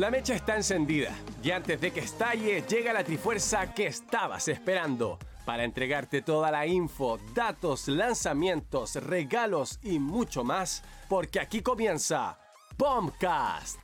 La mecha está encendida y antes de que estalle llega la trifuerza que estabas esperando para entregarte toda la info, datos, lanzamientos, regalos y mucho más, porque aquí comienza Bombcast.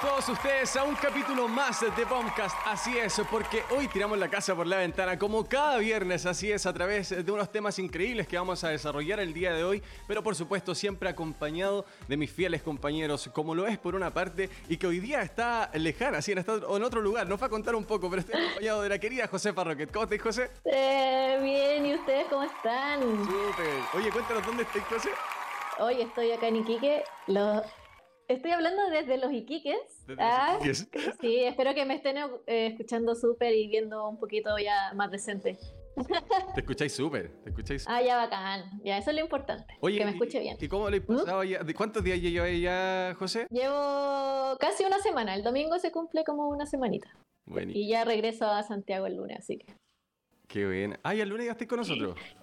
Todos ustedes a un capítulo más de Bombcast. Así es, porque hoy tiramos la casa por la ventana, como cada viernes, así es, a través de unos temas increíbles que vamos a desarrollar el día de hoy, pero por supuesto siempre acompañado de mis fieles compañeros, como lo es por una parte, y que hoy día está lejana, así está en otro lugar. Nos va a contar un poco, pero estoy acompañado de la querida Josefa Rocket. ¿Cómo estáis, José? Eh, bien, ¿y ustedes cómo están? Súper. Oye, cuéntanos dónde estáis, José. Hoy estoy acá en Iquique. Los... Estoy hablando desde los Iquiques. Desde los Ah, Iquiques. Sí, espero que me estén eh, escuchando súper y viendo un poquito ya más decente. Te escucháis súper, te escucháis Ah, ya bacán. Ya, eso es lo importante. que me escuche ¿y- bien. ¿Mm? ¿Y cómo le pasado ya? ¿De cuántos días lleváis ya, José? Llevo casi una semana. El domingo se cumple como una semanita. Y ya regreso a Santiago el lunes, así que. qué bien. Ah, y el lunes ya estáis con nosotros. Sí,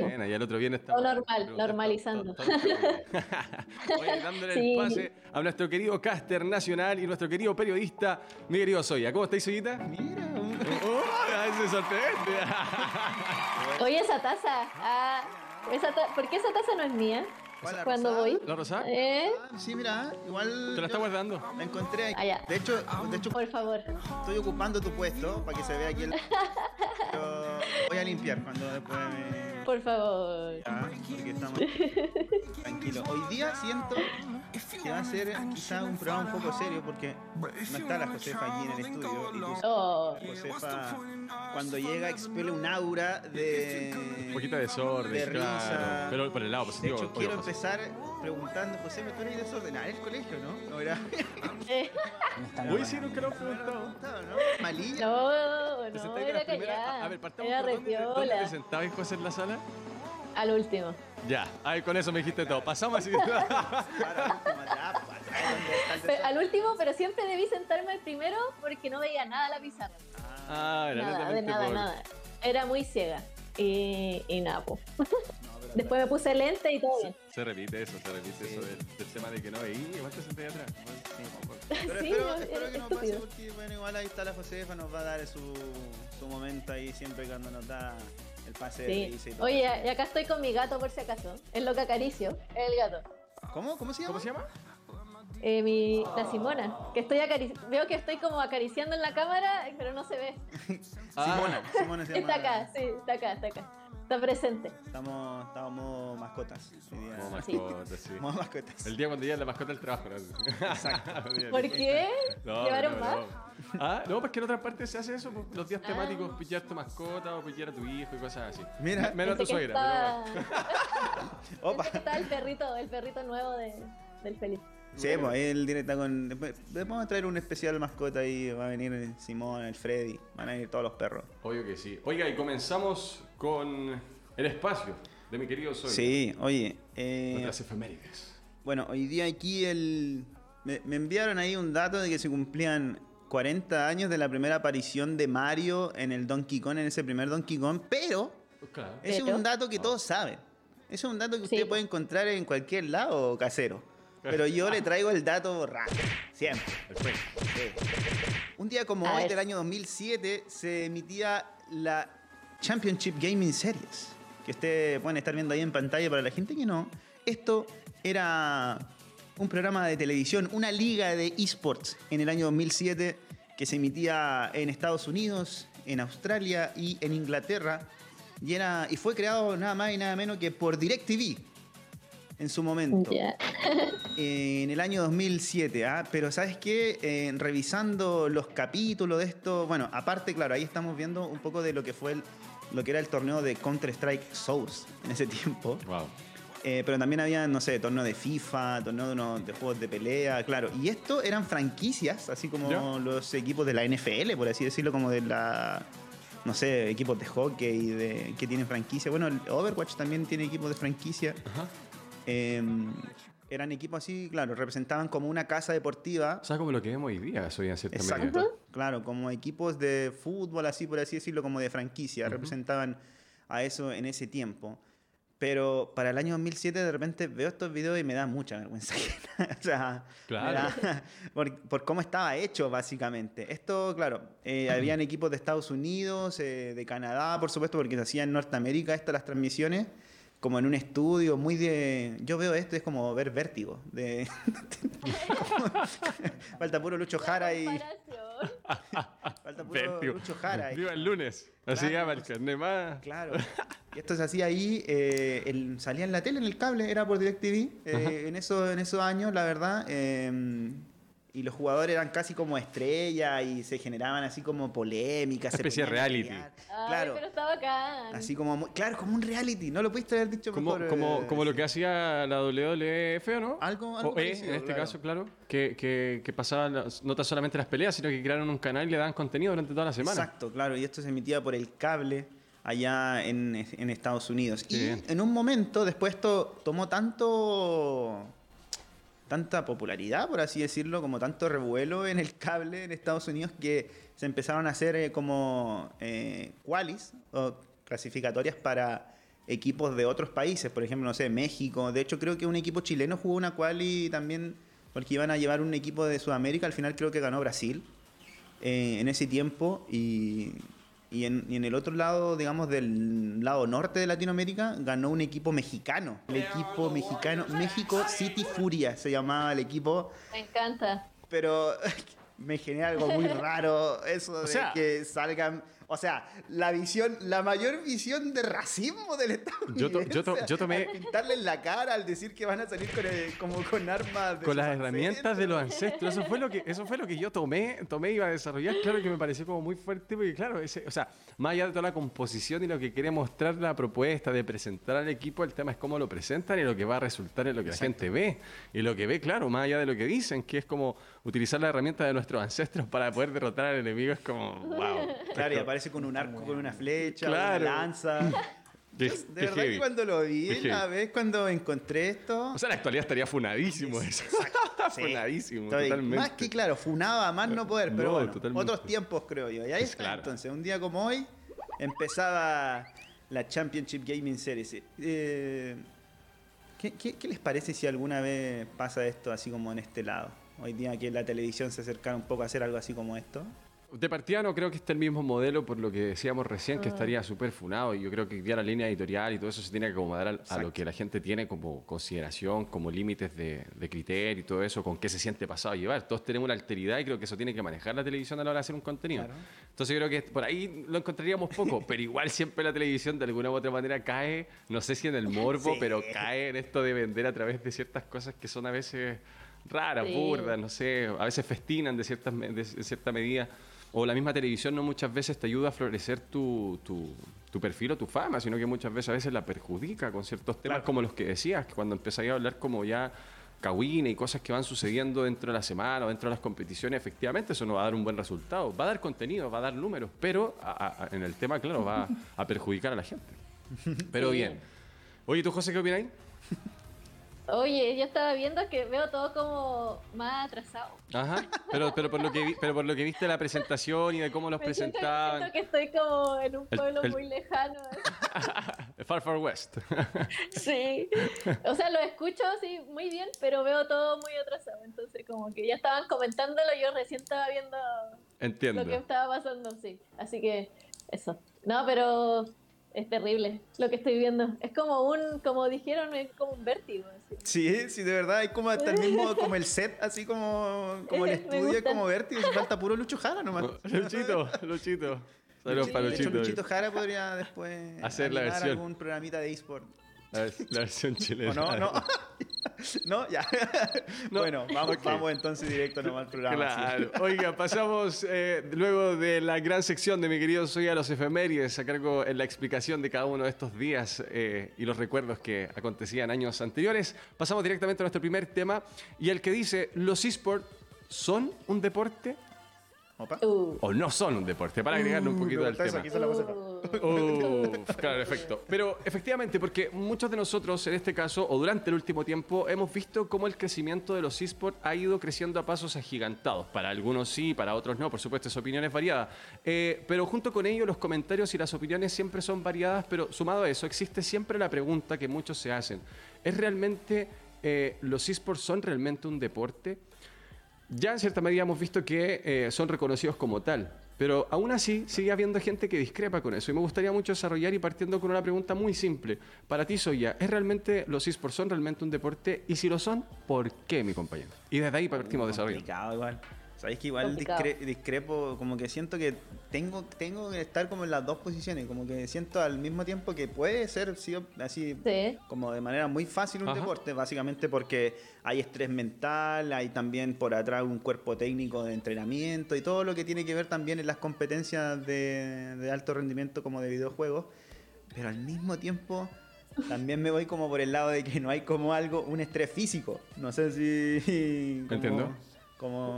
Bueno, ya el otro viernes normal, normalizando. todo- todo- todo- Oye, dándole Sí. el pase a nuestro querido caster nacional y nuestro querido periodista, mi querido Soya. ¿Cómo estáis, Soyita? Mira, un- ¡Oh! ¡Se sorprende! Oye, esa taza. Ah, esa ta- ¿Por qué esa taza no es mía? ¿Cuál, la Cuando rosada? voy. ¿La rosada? ¿Eh? Ah, sí, mira, igual. ¿Te la está guardando? La encontré Ah, ya. De hecho, de hecho, Por favor. estoy ocupando tu puesto para que se vea aquí el. Voy a limpiar cuando después me. Por favor. Ya, porque estamos tranquilos. Hoy día siento que va a ser quizá un programa un poco serio porque no está la Josefa aquí en el estudio. Y tú Oh. Josefa, cuando llega, expele un aura de. Un poquito de desorden, de claro. Pero por el lado De positivo. hecho, obvio, quiero José. empezar preguntando, José, ¿me tú eres desordenada en el colegio, no? No era. Uy, sí, nunca lo he preguntado. ¿no? Malilla. no, ¿Te no, de era callada. A ver, partamos Era por dónde, te- ¿Dónde te sentabas, José, en la sala? Al último. Ya, ahí con eso me dijiste todo. Pasamos así. Pues, al último, pero siempre debí sentarme al primero porque no veía nada a la pizarra. Ah, era Nada, de nada, por- nada. Era muy ciega. Y, y nada, pero Después me puse lente y todo bien. Se repite eso, se repite Sí. eso del, del tema de que no veí. Igual te senté ahí atrás. Pero Sí, espero, no, espero es que no pase porque, bueno, igual ahí está la Josefa, nos va a dar su, su momento ahí siempre cuando nos da el pase de Sí. risa y todo. Oye, y acá estoy con mi gato por si acaso. Es lo que acaricio. Es el gato. ¿Cómo? ¿Cómo se llama? ¿Cómo se llama? Eh, mi, la Simona, que estoy veo que estoy como acariciando en la cámara, pero no se ve. Simona. Simona se llama. Está acá, sí, está acá, está acá. Está presente. Estamos, estamos mascotas. Como Sí. mascota, sí. Modo mascotas. El día cuando llega la mascota del trabajo. ¿no? Exacto. ¿Por qué? No, ¿Llevaron no, más? no. Ah, no, pues que en otras partes se hace eso, pues, los días Ah. temáticos, pillar tu mascota o pillar a tu hijo y cosas así. Mira. menos a tu suegra. estaba- Opa. pensé que estaba el perrito, el perrito nuevo de, del Felipe. Sí, pues ahí el directo con. Vamos a traer un especial mascota ahí. Va a venir el Simón, el Freddy. Van a venir todos los perros. pero- Obvio que sí. Oiga, y comenzamos con el espacio de mi querido Soy. Sí, oye. eh, Nuestras efemérides. Bueno, hoy día aquí el. Me, me enviaron ahí un dato de que se cumplían 40 años de la primera aparición de Mario en el Donkey Kong, en ese primer Donkey Kong, pero claro. ese es un dato que todos saben. Ese es un dato que Sí. usted puede encontrar en cualquier lado casero. Pero yo le traigo el dato raro, siempre. Perfecto. Sí. Un día como A hoy ver. del año 2007 se emitía la Championship Gaming Series, que ustedes pueden estar viendo ahí en pantalla para la gente que no. Esto era un programa de televisión, una liga de esports en el año 2007 que se emitía en Estados Unidos, en Australia y en Inglaterra. Y, era, y fue creado nada más y nada menos que por DirecTV en su momento en el año 2007, ¿ah? pero ¿sabes qué? Eh, revisando los capítulos de esto, bueno, aparte, claro, ahí estamos viendo un poco de lo que fue el- lo que era el torneo de Counter-Strike Source en ese tiempo. Wow. Eh, pero también había, no sé, torneo de FIFA, torneo de, unos- de juegos de pelea, claro. Y esto eran franquicias, así como ¿Ya? los equipos de la NFL, por así decirlo, como de la, no sé, equipos de hockey de, que tienen franquicia. Bueno, el Overwatch también tiene equipos de franquicia. Ajá. Eh, eran equipos así, claro, representaban como una casa deportiva. O sea, como lo que vemos hoy día, soy en cierta medida. Exacto. Claro, como equipos de fútbol, así por así decirlo, como de franquicia, representaban a eso en ese tiempo. Pero para el año 2007 de repente veo estos videos y me da mucha vergüenza. o sea, Claro. da- por, por cómo estaba hecho básicamente. Esto, claro, eh, habían equipos de Estados Unidos, eh, de Canadá, por supuesto, porque se hacía en Norteamérica estas las transmisiones, como en un estudio muy de... Yo veo esto, es como ver vértigo. De... Falta puro Lucho Jara y... Falta puro. Lucho Jara. Viva el lunes. Así Claro. el carnet más. Claro. Y esto se hacía ahí, eh, el- salía en la tele, en el cable, era por DirecTV. eh, en, eso, en esos años, la verdad. eh, y los jugadores eran casi como estrellas y se generaban así como polémicas. se especie de reality. Ay, Claro. pero está bacán. Así como, muy- claro, como un reality. No lo pudiste haber dicho Como, mejor. como, eh, como lo que hacía la WWF, ¿o no? Algo- algo o E, parecido, en este claro. caso, claro. Que, que, que pasaban las- no tan solamente las peleas, sino que crearon un canal y le daban contenido durante toda la semana. Exacto, claro. Y esto se emitía por el cable allá en, en Estados Unidos. Y bien. en un momento, después esto tomó tanto tanta popularidad, por así decirlo, como tanto revuelo en el cable en Estados Unidos que se empezaron a hacer eh, como eh, o clasificatorias para equipos de otros países, por ejemplo, no sé, México. De hecho, creo que un equipo chileno jugó una quali también porque iban a llevar un equipo de Sudamérica. Al final creo que ganó Brasil eh, en ese tiempo y, y en, y en el otro lado, digamos, del lado norte de Latinoamérica, ganó un equipo mexicano. El equipo mexicano, México City Furia se llamaba el equipo, Me encanta. pero me genera algo muy raro eso de sea- que salgan... O sea, la visión, la mayor visión de racismo del Estado. Yo to- yo to- yo tomé- Al pintarle en la cara, al decir que van a salir con el- como con armas. de Con las herramientas de los ancestros. ancestros. Eso fue lo que, eso fue lo que yo tomé, tomé y iba a desarrollar. Claro que me pareció como muy fuerte, porque claro, ese, o sea, más allá de toda la composición y lo que quiere mostrar la propuesta de presentar al equipo, el tema es cómo lo presentan y lo que va a resultar en lo que la gente ve. Y lo que ve, claro, más allá de lo que dicen, que es como utilizar la herramienta de nuestros ancestros para poder derrotar al enemigo, es como, wow. Claro, y aparece con un arco, con una flecha, Claro. una lanza. De verdad heavy. que cuando lo vi, Qué la heavy. vez cuando encontré esto. O sea, en la actualidad estaría funadísimo eso. sí, funadísimo, estoy totalmente. Más que claro, funaba más no poder, pero No, bueno, totalmente. otros tiempos creo yo. Y ahí está, Claro. entonces, un día como hoy, empezaba la Championship Gaming Series. Eh, ¿qué, qué, qué les parece si alguna vez pasa esto así como en este lado? Hoy día que la televisión se acercara un poco a hacer algo así como esto. De partida no creo que esté el mismo modelo por lo que decíamos recién, Ah. que estaría súper funado. Y yo creo que ya la línea editorial y todo eso se tiene que acomodar a, lo que la gente tiene como consideración, como límites de, de criterio y todo eso, con qué se siente pasado a llevar. Todos tenemos una alteridad y creo que eso tiene que manejar la televisión a la hora de hacer un contenido. Claro. Entonces yo creo que por ahí lo encontraríamos poco, pero igual siempre la televisión de alguna u otra manera cae, no sé si en el morbo, Sí. pero cae en esto de vender a través de ciertas cosas que son a veces raras, Sí. burdas, no sé, a veces festinan de, ciertas, de cierta medida. O la misma televisión no muchas veces te ayuda a florecer tu, tu, tu perfil o tu fama, sino que muchas veces a veces la perjudica con ciertos temas Claro. como los que decías, que cuando empezáis a hablar como ya cagüines y cosas que van sucediendo dentro de la semana o dentro de las competiciones, efectivamente eso no va a dar un buen resultado. Va a dar contenido, va a dar números, pero a- a- en el tema, claro, va a perjudicar a la gente. Pero bien. Oye, ¿tú, José, qué opináis? Oye, yo estaba viendo que veo todo como más atrasado. Ajá. Pero, pero, por lo que vi- pero por lo que viste la presentación y de cómo los Me presentaban. siento que estoy como en un pueblo el- muy lejano. Far Far West. Sí. O sea, lo escucho sí muy bien, pero veo todo muy atrasado. Entonces, como que ya estaban comentándolo, yo recién estaba viendo Entiendo. lo que estaba pasando, sí. Así que, eso. No, pero es terrible lo que estoy viendo. Es como un, como dijeron, es como un vértigo. Sí, sí, de verdad, es como hasta el mismo, como el set, así como, como el estudio, como vértigo, falta puro Lucho Jara nomás. Luchito, Luchito. Saludos para de hecho, Luchito. Luchito Jara podría después Hacer la versión. algún programita de eSport. La, vers- la versión chilena. ¿O no? ¿No? ¿No? Ya. No, Bueno, vamos, ok. vamos entonces directo nomás al programa. sí. Claro. Oiga, pasamos eh, luego de la gran sección de mi querido Soy a los efemérides, a cargo en la explicación de cada uno de estos días eh, y los recuerdos que acontecían años anteriores. Pasamos directamente a nuestro primer tema y el que dice: ¿Los esports son un deporte Opa. Uh. o no son un deporte? Para agregarle un Uh, poquito eso, tema. la. Uh. Claro, efecto. Pero efectivamente, porque muchos de nosotros en este caso, o durante el último tiempo, hemos visto cómo el crecimiento de los esports ha ido creciendo a pasos agigantados. Para algunos sí, para otros no, por supuesto, es opiniones variadas. Eh, pero junto con ello, los comentarios y las opiniones siempre son variadas, pero sumado a eso, existe siempre la pregunta que muchos se hacen. ¿Es realmente, eh, los esports son realmente un deporte? Ya en cierta medida hemos visto que eh, son reconocidos como tal, pero aún así sigue habiendo gente que discrepa con eso. Y me gustaría mucho desarrollar y partiendo con una pregunta muy simple. Para ti, Soya, ¿es realmente los esports son realmente un deporte? Y si lo son, ¿por qué, mi compañero? Y desde ahí partimos desarrollo. igual. Sabéis que igual discrepo, como que siento que tengo, tengo que estar como en las dos posiciones, como que siento al mismo tiempo que puede ser así como de manera muy fácil un deporte, básicamente porque hay estrés mental, hay también por atrás un cuerpo técnico de entrenamiento y todo lo que tiene que ver también en las competencias de, de alto rendimiento como de videojuegos, pero al mismo tiempo también me voy como por el lado de que no hay como algo, un estrés físico. No sé si... Entiendo.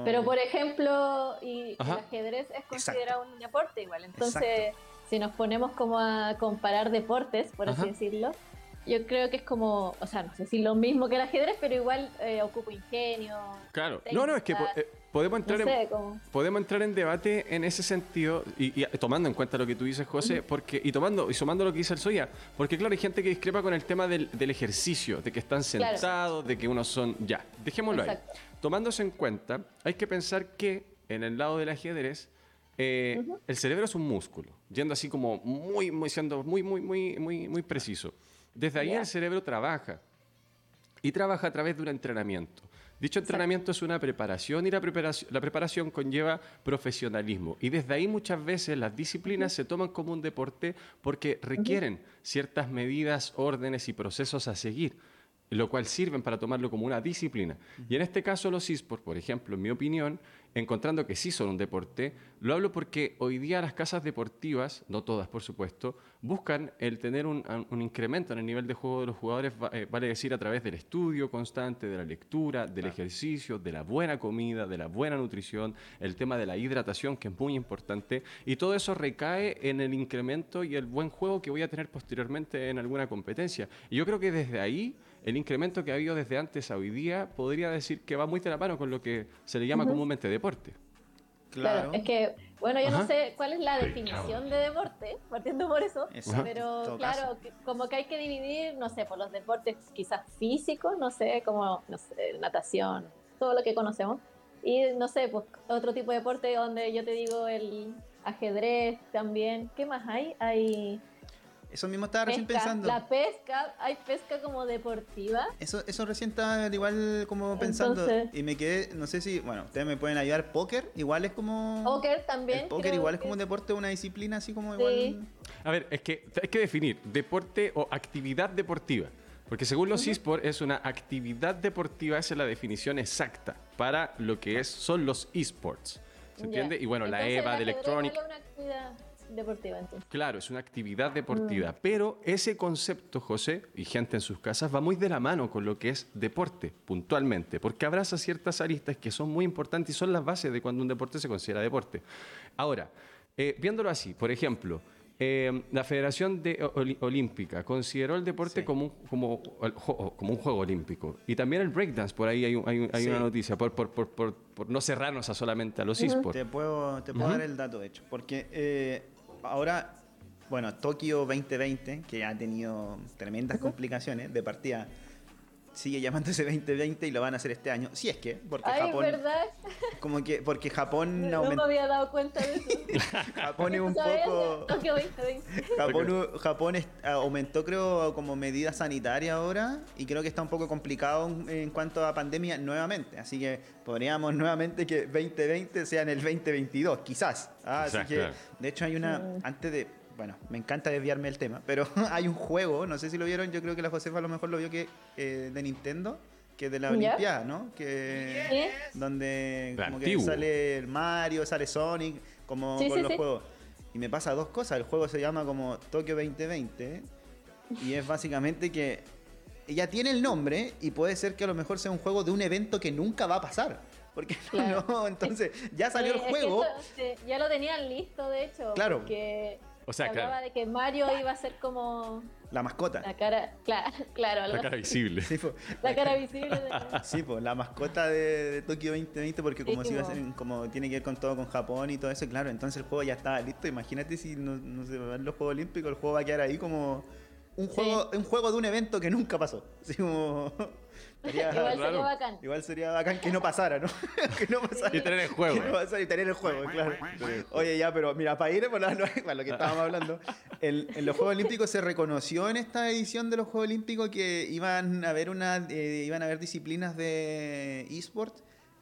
Pero por ejemplo, y el ajedrez es considerado un deporte igual. Entonces, si nos ponemos como a comparar deportes, por así decirlo, yo creo que es como, o sea, no sé si lo mismo que el ajedrez, pero igual eh, ocupo ingenio. Claro, no, no, es que eh, podemos entrar, en, podemos entrar en debate en ese sentido, y, tomando en cuenta lo que tú dices, José, porque y tomando y sumando lo que dice el Soya, porque claro, hay gente que discrepa con el tema del, ejercicio, de que están sentados, de que unos son. Ya, dejémoslo ahí. Tomándose en cuenta, hay que pensar que en el lado del ajedrez, eh, el cerebro es un músculo, yendo así como muy, muy, siendo muy, muy, muy, muy, muy preciso. Desde ahí el cerebro trabaja y trabaja a través de un entrenamiento. Dicho entrenamiento es una preparación y la preparación, la preparación conlleva profesionalismo. Y desde ahí muchas veces las disciplinas se toman como un deporte porque requieren ciertas medidas, órdenes y procesos a seguir lo cual sirven para tomarlo como una disciplina. Y en este caso los esports, por ejemplo, en mi opinión, encontrando que sí son un deporte, lo hablo porque hoy día las casas deportivas, no todas por supuesto, buscan el tener un, incremento en el nivel de juego de los jugadores, eh, vale decir, a través del estudio constante, de la lectura, del ejercicio, de la buena comida, de la buena nutrición, el tema de la hidratación, que es muy importante, y todo eso recae en el incremento y el buen juego que voy a tener posteriormente en alguna competencia. Y yo creo que desde ahí el incremento que ha habido desde antes a hoy día podría decir que va muy de la mano con lo que se le llama comúnmente deporte. Claro. Es que, bueno, yo no sé cuál es la definición de deporte, partiendo por eso, pero claro, como que hay que dividir, no sé, por los deportes quizás físicos, no sé, como, no sé, natación, todo lo que conocemos. Y no sé, pues otro tipo de deporte donde yo te digo el ajedrez también. ¿Qué más hay? Hay eso mismo estaba recién pensando. La pesca, hay pesca como deportiva. Eso, eso recién estaba igual como pensando. y me quedé, no sé si, bueno, ustedes me pueden ayudar. Póker, igual es como. Póker también. póker igual es como un deporte, una disciplina así como igual. A ver, es que hay que definir deporte o actividad deportiva. Porque según los esports es una actividad deportiva, esa es la definición exacta para lo que es, son los esports. ¿Se entiende? Y bueno, la EVA de Electronic deportiva entonces. Claro, es una actividad deportiva, mm. pero ese concepto, José, y gente en sus casas, va muy de la mano con lo que es deporte, puntualmente, porque abraza ciertas aristas que son muy importantes y son las bases de cuando un deporte se considera deporte. Ahora, eh, viéndolo así, por ejemplo, eh, la Federación de Olímpica consideró el deporte como, un, como, como, un juego olímpico. Y también el breakdance, por ahí hay, una noticia, por, por, por, no cerrarnos a solamente a los esports. Te puedo, te puedo dar el dato, de hecho, porque eh, ahora, bueno, Tokio 2020, que ha tenido tremendas complicaciones de partida, sigue llamándose 2020 y lo van a hacer este año. Si es que, porque Ay, Japón. ¿verdad? Como que, porque Japón. No, me había dado cuenta de eso. Japón es un poco. Tokio 2020. Japón, Japón aumentó, creo, como medida sanitaria ahora y creo que está un poco complicado en cuanto a pandemia nuevamente. Así que podríamos nuevamente que 2020 sea en el 2022, quizás. Ah, así que, de hecho, hay una. Antes de bueno, me encanta desviarme del tema, pero hay un juego, no sé si lo vieron, yo creo que la Josefa a lo mejor lo vio que eh, de Nintendo, que es de la Olimpiada, ¿no? Que donde como que sale Mario, sale Sonic, como con los juegos. Y me pasa dos cosas, el juego se llama como Tokio 2020 y es básicamente que ya tiene el nombre y puede ser que a lo mejor sea un juego de un evento que nunca va a pasar. Porque no, entonces ya salió el juego. ya lo tenían listo, de hecho. Claro. Porque O sea, hablaba de que Mario iba a ser como la mascota. La cara, claro, claro. La cara visible. Sí, la cara visible. sí, pues la mascota de, Tokio 2020, porque como si iba a ser, como tiene que ver con todo con Japón y todo eso, claro, entonces el juego ya estaba listo. Imagínate si no, no se van los Juegos Olímpicos, el juego va a quedar ahí como un juego, un juego de un evento que nunca pasó. Así como igual sería bacán. Igual sería bacán que no pasara, ¿no? que no pasara. Y tener el juego. Que no pasara y tener el juego, claro. Oye, ya, pero mira, para ir por lo que estábamos hablando, en los Juegos Olímpicos se reconoció en esta edición de los Juegos Olímpicos que iban a haber una, eh, iban a haber disciplinas de eSport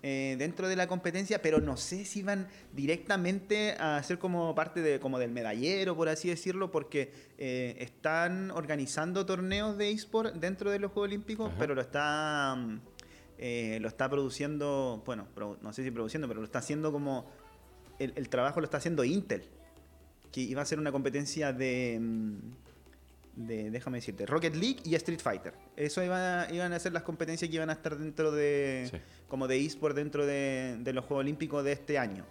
eh, dentro de la competencia, pero no sé si van directamente a ser como parte de, como del medallero, por así decirlo, porque eh, están organizando torneos de eSport dentro de los Juegos Olímpicos, pero lo está, mm, eh, lo está produciendo, bueno, no sé si produciendo, pero lo está haciendo como, el, trabajo lo está haciendo Intel, que iba a ser una competencia de... De, déjame decirte, Rocket League y Street Fighter. Eso iban a ser las competencias que iban a estar dentro de, como de eSport dentro de, los Juegos Olímpicos de este año.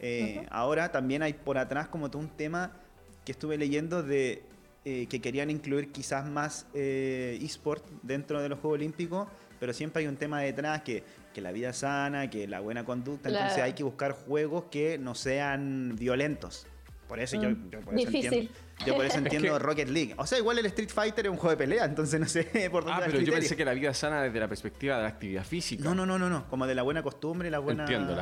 Eh, ahora también hay por atrás como todo un tema que estuve leyendo de eh, que querían incluir quizás más eh, eSport dentro de los Juegos Olímpicos, pero siempre hay un tema detrás que, que la vida sana, que la buena conducta, entonces hay que buscar juegos que no sean violentos. Por eso yo, mm. por eso entiendo, yo por eso entiendo Rocket League. O sea, igual el Street Fighter es un juego de pelea, entonces no sé por dónde Ah, pero yo pensé que la vida sana desde la perspectiva de la actividad física. No, no, no, no, no. Como de la buena costumbre, la buena. Entiendo,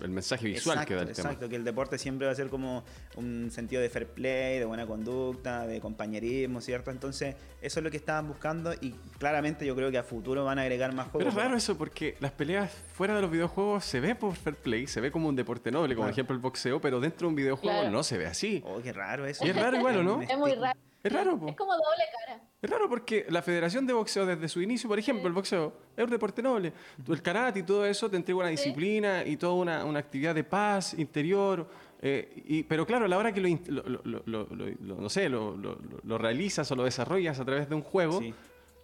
el mensaje visual que da el exacto, Exacto, que el deporte siempre va a ser como un sentido de fair play, de buena conducta, de compañerismo, ¿cierto? Entonces, eso es lo que estaban buscando y claramente yo creo que a futuro van a agregar más juegos. Pero es raro eso porque las peleas fuera de los videojuegos se ve por fair play, se ve como un deporte noble, como por ejemplo el boxeo, pero dentro de un videojuego no se ve así. Oh, qué raro eso. Y es raro igual, no? Es muy raro. Es raro, Es como doble cara. Es raro porque la Federación de Boxeo desde su inicio, por ejemplo, el boxeo es un deporte noble. El karate y todo eso te entrega una disciplina y toda una, una, actividad de paz interior. Eh, y, pero claro, a la hora que lo, lo, no sé, lo, realizas o lo desarrollas a través de un juego,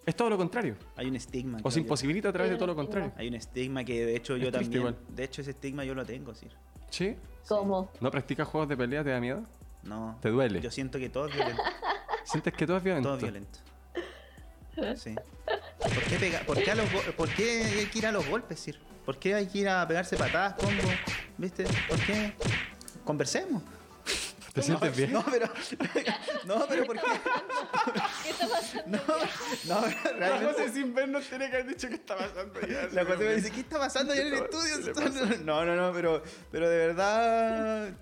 es todo lo contrario. Hay un estigma. O se imposibilita a través de todo lo contrario. Hay un estigma que de hecho yo también... De hecho ese estigma yo lo tengo, ¿sí? ¿Sí? ¿Cómo? ¿No practicas juegos de pelea? ¿Te da miedo? No. ¿Te duele? Yo siento que todo es violento. ¿Sientes que todo es violento? Todo es violento. Sí. ¿Por qué, pega, por, qué a los ¿Por qué hay que ir a los golpes, Sir? ¿Por qué hay que ir a pegarse patadas, combo? ¿Viste? ¿Por qué? Conversemos. ¿Te sientes bien? No, pero. No, pero ¿por qué? ¿Qué está pasando? No, no, realmente. La José sin vernos tiene que haber dicho qué está pasando ya. La José me dice, ¿qué está pasando allá en el estudio? No, no, no, pero, pero de verdad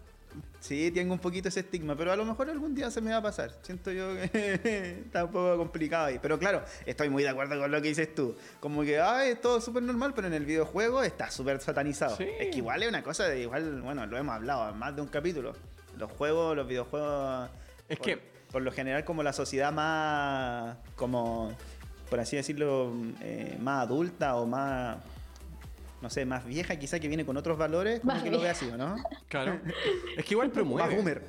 Sí, tengo un poquito ese estigma, pero a lo mejor algún día se me va a pasar. Siento yo que está un poco complicado ahí. Pero claro, estoy muy de acuerdo con lo que dices tú. Como que, ay, es todo súper normal, pero en el videojuego está súper satanizado. Es que igual es una cosa de igual, bueno, lo hemos hablado en más de un capítulo. Los juegos, los videojuegos. Es que. Por lo general, como la sociedad más. como. por así decirlo, eh, más adulta o más no sé, más vieja, quizá que viene con otros valores, como que lo ve así, ¿no? Claro. Es que igual promueve. Más boomer.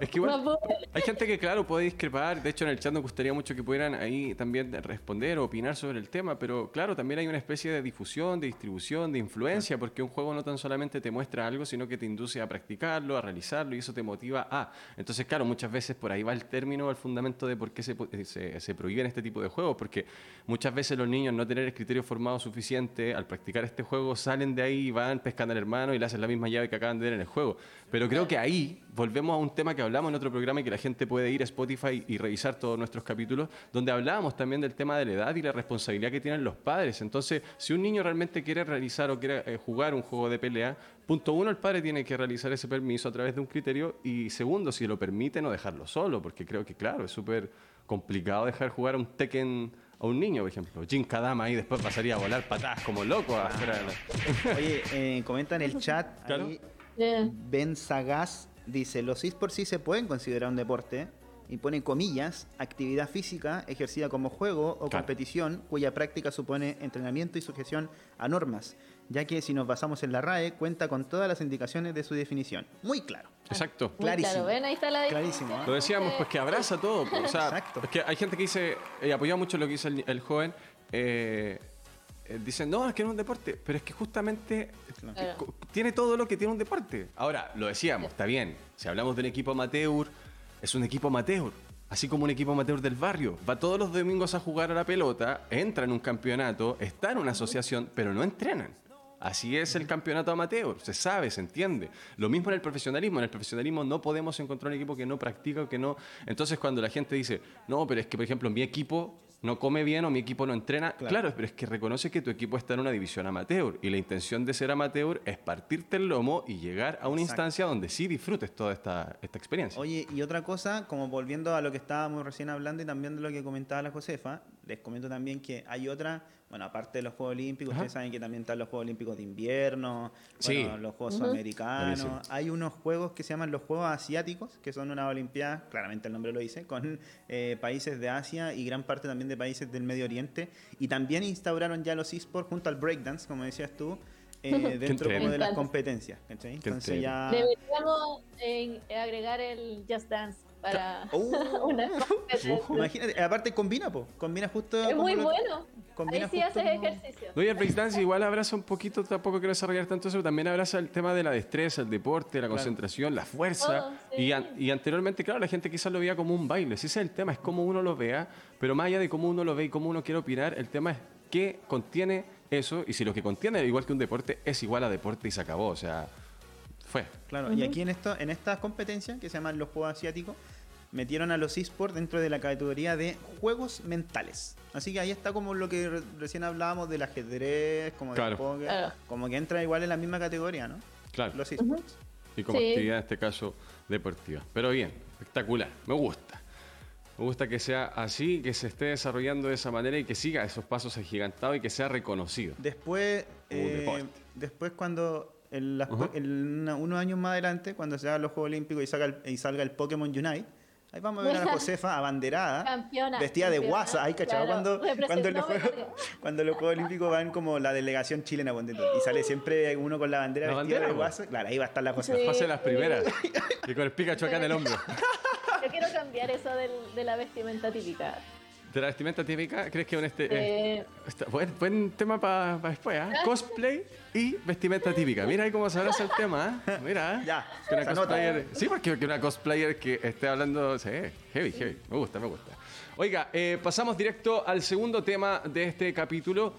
Es que igual hay gente que, claro, puede discrepar. De hecho, en el chat nos gustaría mucho que pudieran ahí también responder o opinar sobre el tema. Pero claro, también hay una especie de difusión, de distribución, de influencia, porque un juego no tan solamente te muestra algo, sino que te induce a practicarlo, a realizarlo y eso te motiva a. Entonces, claro, muchas veces por ahí va el término, el fundamento de por qué se, se, se prohíben este tipo de juegos, porque muchas veces los niños no tener el criterio formado suficiente al practicar este juego salen de ahí y van pescando al hermano y le hacen la misma llave que acaban de ver en el juego. Pero creo que ahí volvemos a un tema que hablamos en otro programa y que la gente puede ir a Spotify y revisar todos nuestros capítulos, donde hablábamos también del tema de la edad y la responsabilidad que tienen los padres. Entonces, si un niño realmente quiere realizar o quiere eh, jugar un juego de pelea, punto uno, el padre tiene que realizar ese permiso a través de un criterio y segundo, si lo permite, no dejarlo solo, porque creo que, claro, es súper complicado dejar jugar un Tekken a un niño, por ejemplo. Jin Kadama ahí después pasaría a volar patadas como loco. Oye, eh, comenta en el chat, Ben Sagaz dice, los esports sí se pueden considerar un deporte y pone comillas, actividad física ejercida como juego o competición cuya práctica supone entrenamiento y sujeción a normas ya que si nos basamos en la RAE, cuenta con todas las indicaciones de su definición. Muy claro. Exacto. Clarísimo. Claro, ahí está la Clarísimo. ¿eh? Lo decíamos, pues que abraza todo. O sea, Exacto. Es que hay gente que dice, y apoya mucho lo que dice el, joven, eh, eh, dicen, no, es que no es un deporte, pero es que justamente tiene todo lo que tiene un deporte. Ahora, lo decíamos, está bien, si hablamos de un equipo amateur, es un equipo amateur. Así como un equipo amateur del barrio. Va todos los domingos a jugar a la pelota, entra en un campeonato, está en una asociación, pero no entrenan. Así es el campeonato amateur, se sabe, se entiende. Lo mismo en el profesionalismo, en el profesionalismo no podemos encontrar un equipo que no practica o que no... Entonces cuando la gente dice, no, pero es que por ejemplo mi equipo no come bien o mi equipo no entrena. Claro. pero es que reconoce que tu equipo está en una división amateur y la intención de ser amateur es partirte el lomo y llegar a una instancia donde sí disfrutes toda esta, esta experiencia. Oye, y otra cosa, como volviendo a lo que estábamos recién hablando y también de lo que comentaba la Josefa, les comento también que hay otra bueno, aparte de los Juegos Olímpicos, ustedes saben que también están los Juegos Olímpicos de invierno, los Juegos Sudamericanos. Hay unos juegos que se llaman los Juegos Asiáticos, que son una Olimpiada, claramente el nombre lo dice, con eh, países de Asia y gran parte también de países del Medio Oriente. Y también instauraron ya los esports junto al breakdance, como decías tú. Eh, dentro de las competencias. Entonces ya... Deberíamos eh, agregar el Just Dance para uh, una Imagínate, aparte combina, po, combina justo. Es muy bueno. Ahí sí haces ejercicio. No, y el breakdance igual abraza un poquito, tampoco quiero desarrollar tanto eso, pero también abraza el tema de la destreza, el deporte, la concentración, la fuerza. y, y, anteriormente, claro, la gente quizás lo veía como un baile. Si ese es el tema, es cómo uno lo vea, pero más allá de cómo uno lo ve y cómo uno quiere opinar, el tema es qué contiene eso y si lo que contiene, igual que un deporte, es igual a deporte y se acabó. O sea, fue. Claro, y aquí en, esto, en estas competencias que se llaman los Juegos Asiáticos, metieron a los esports dentro de la categoría de juegos mentales. Así que ahí está como lo que recién hablábamos del ajedrez, como del póker, como que entra igual en la misma categoría, ¿no? Claro. Los esports. Y como actividad en este caso deportiva. Pero bien, espectacular, me gusta. Me gusta que sea así, que se esté desarrollando de esa manera y que siga esos pasos agigantados y que sea reconocido. Después, eh, después cuando unos años más adelante, cuando se hagan los Juegos Olímpicos y, salga el, y salga el Pokémon Unite, ahí vamos a ver a la Josefa abanderada, vestida de guasa. Ahí, ¿cachado? cuando, cuando, los juegos, cuando los Juegos Olímpicos van como la delegación chilena, y sale siempre uno con la bandera vestida de guasa. Claro, ahí va a estar la Josefa. José las primeras. y con el Pikachu acá en el hombro. Yo quiero cambiar eso del, de la vestimenta típica. ¿De la vestimenta típica? ¿Crees que un este, eh, eh buen, buen, tema para después, ¿eh? Cosplay y vestimenta típica. Mira ahí cómo se abraza el tema, ¿eh? Mira, ya. Que una cosplayer, sí, porque una cosplayer que esté hablando, sí, heavy, heavy. Me gusta, me gusta. Oiga, eh, pasamos directo al segundo tema de este capítulo.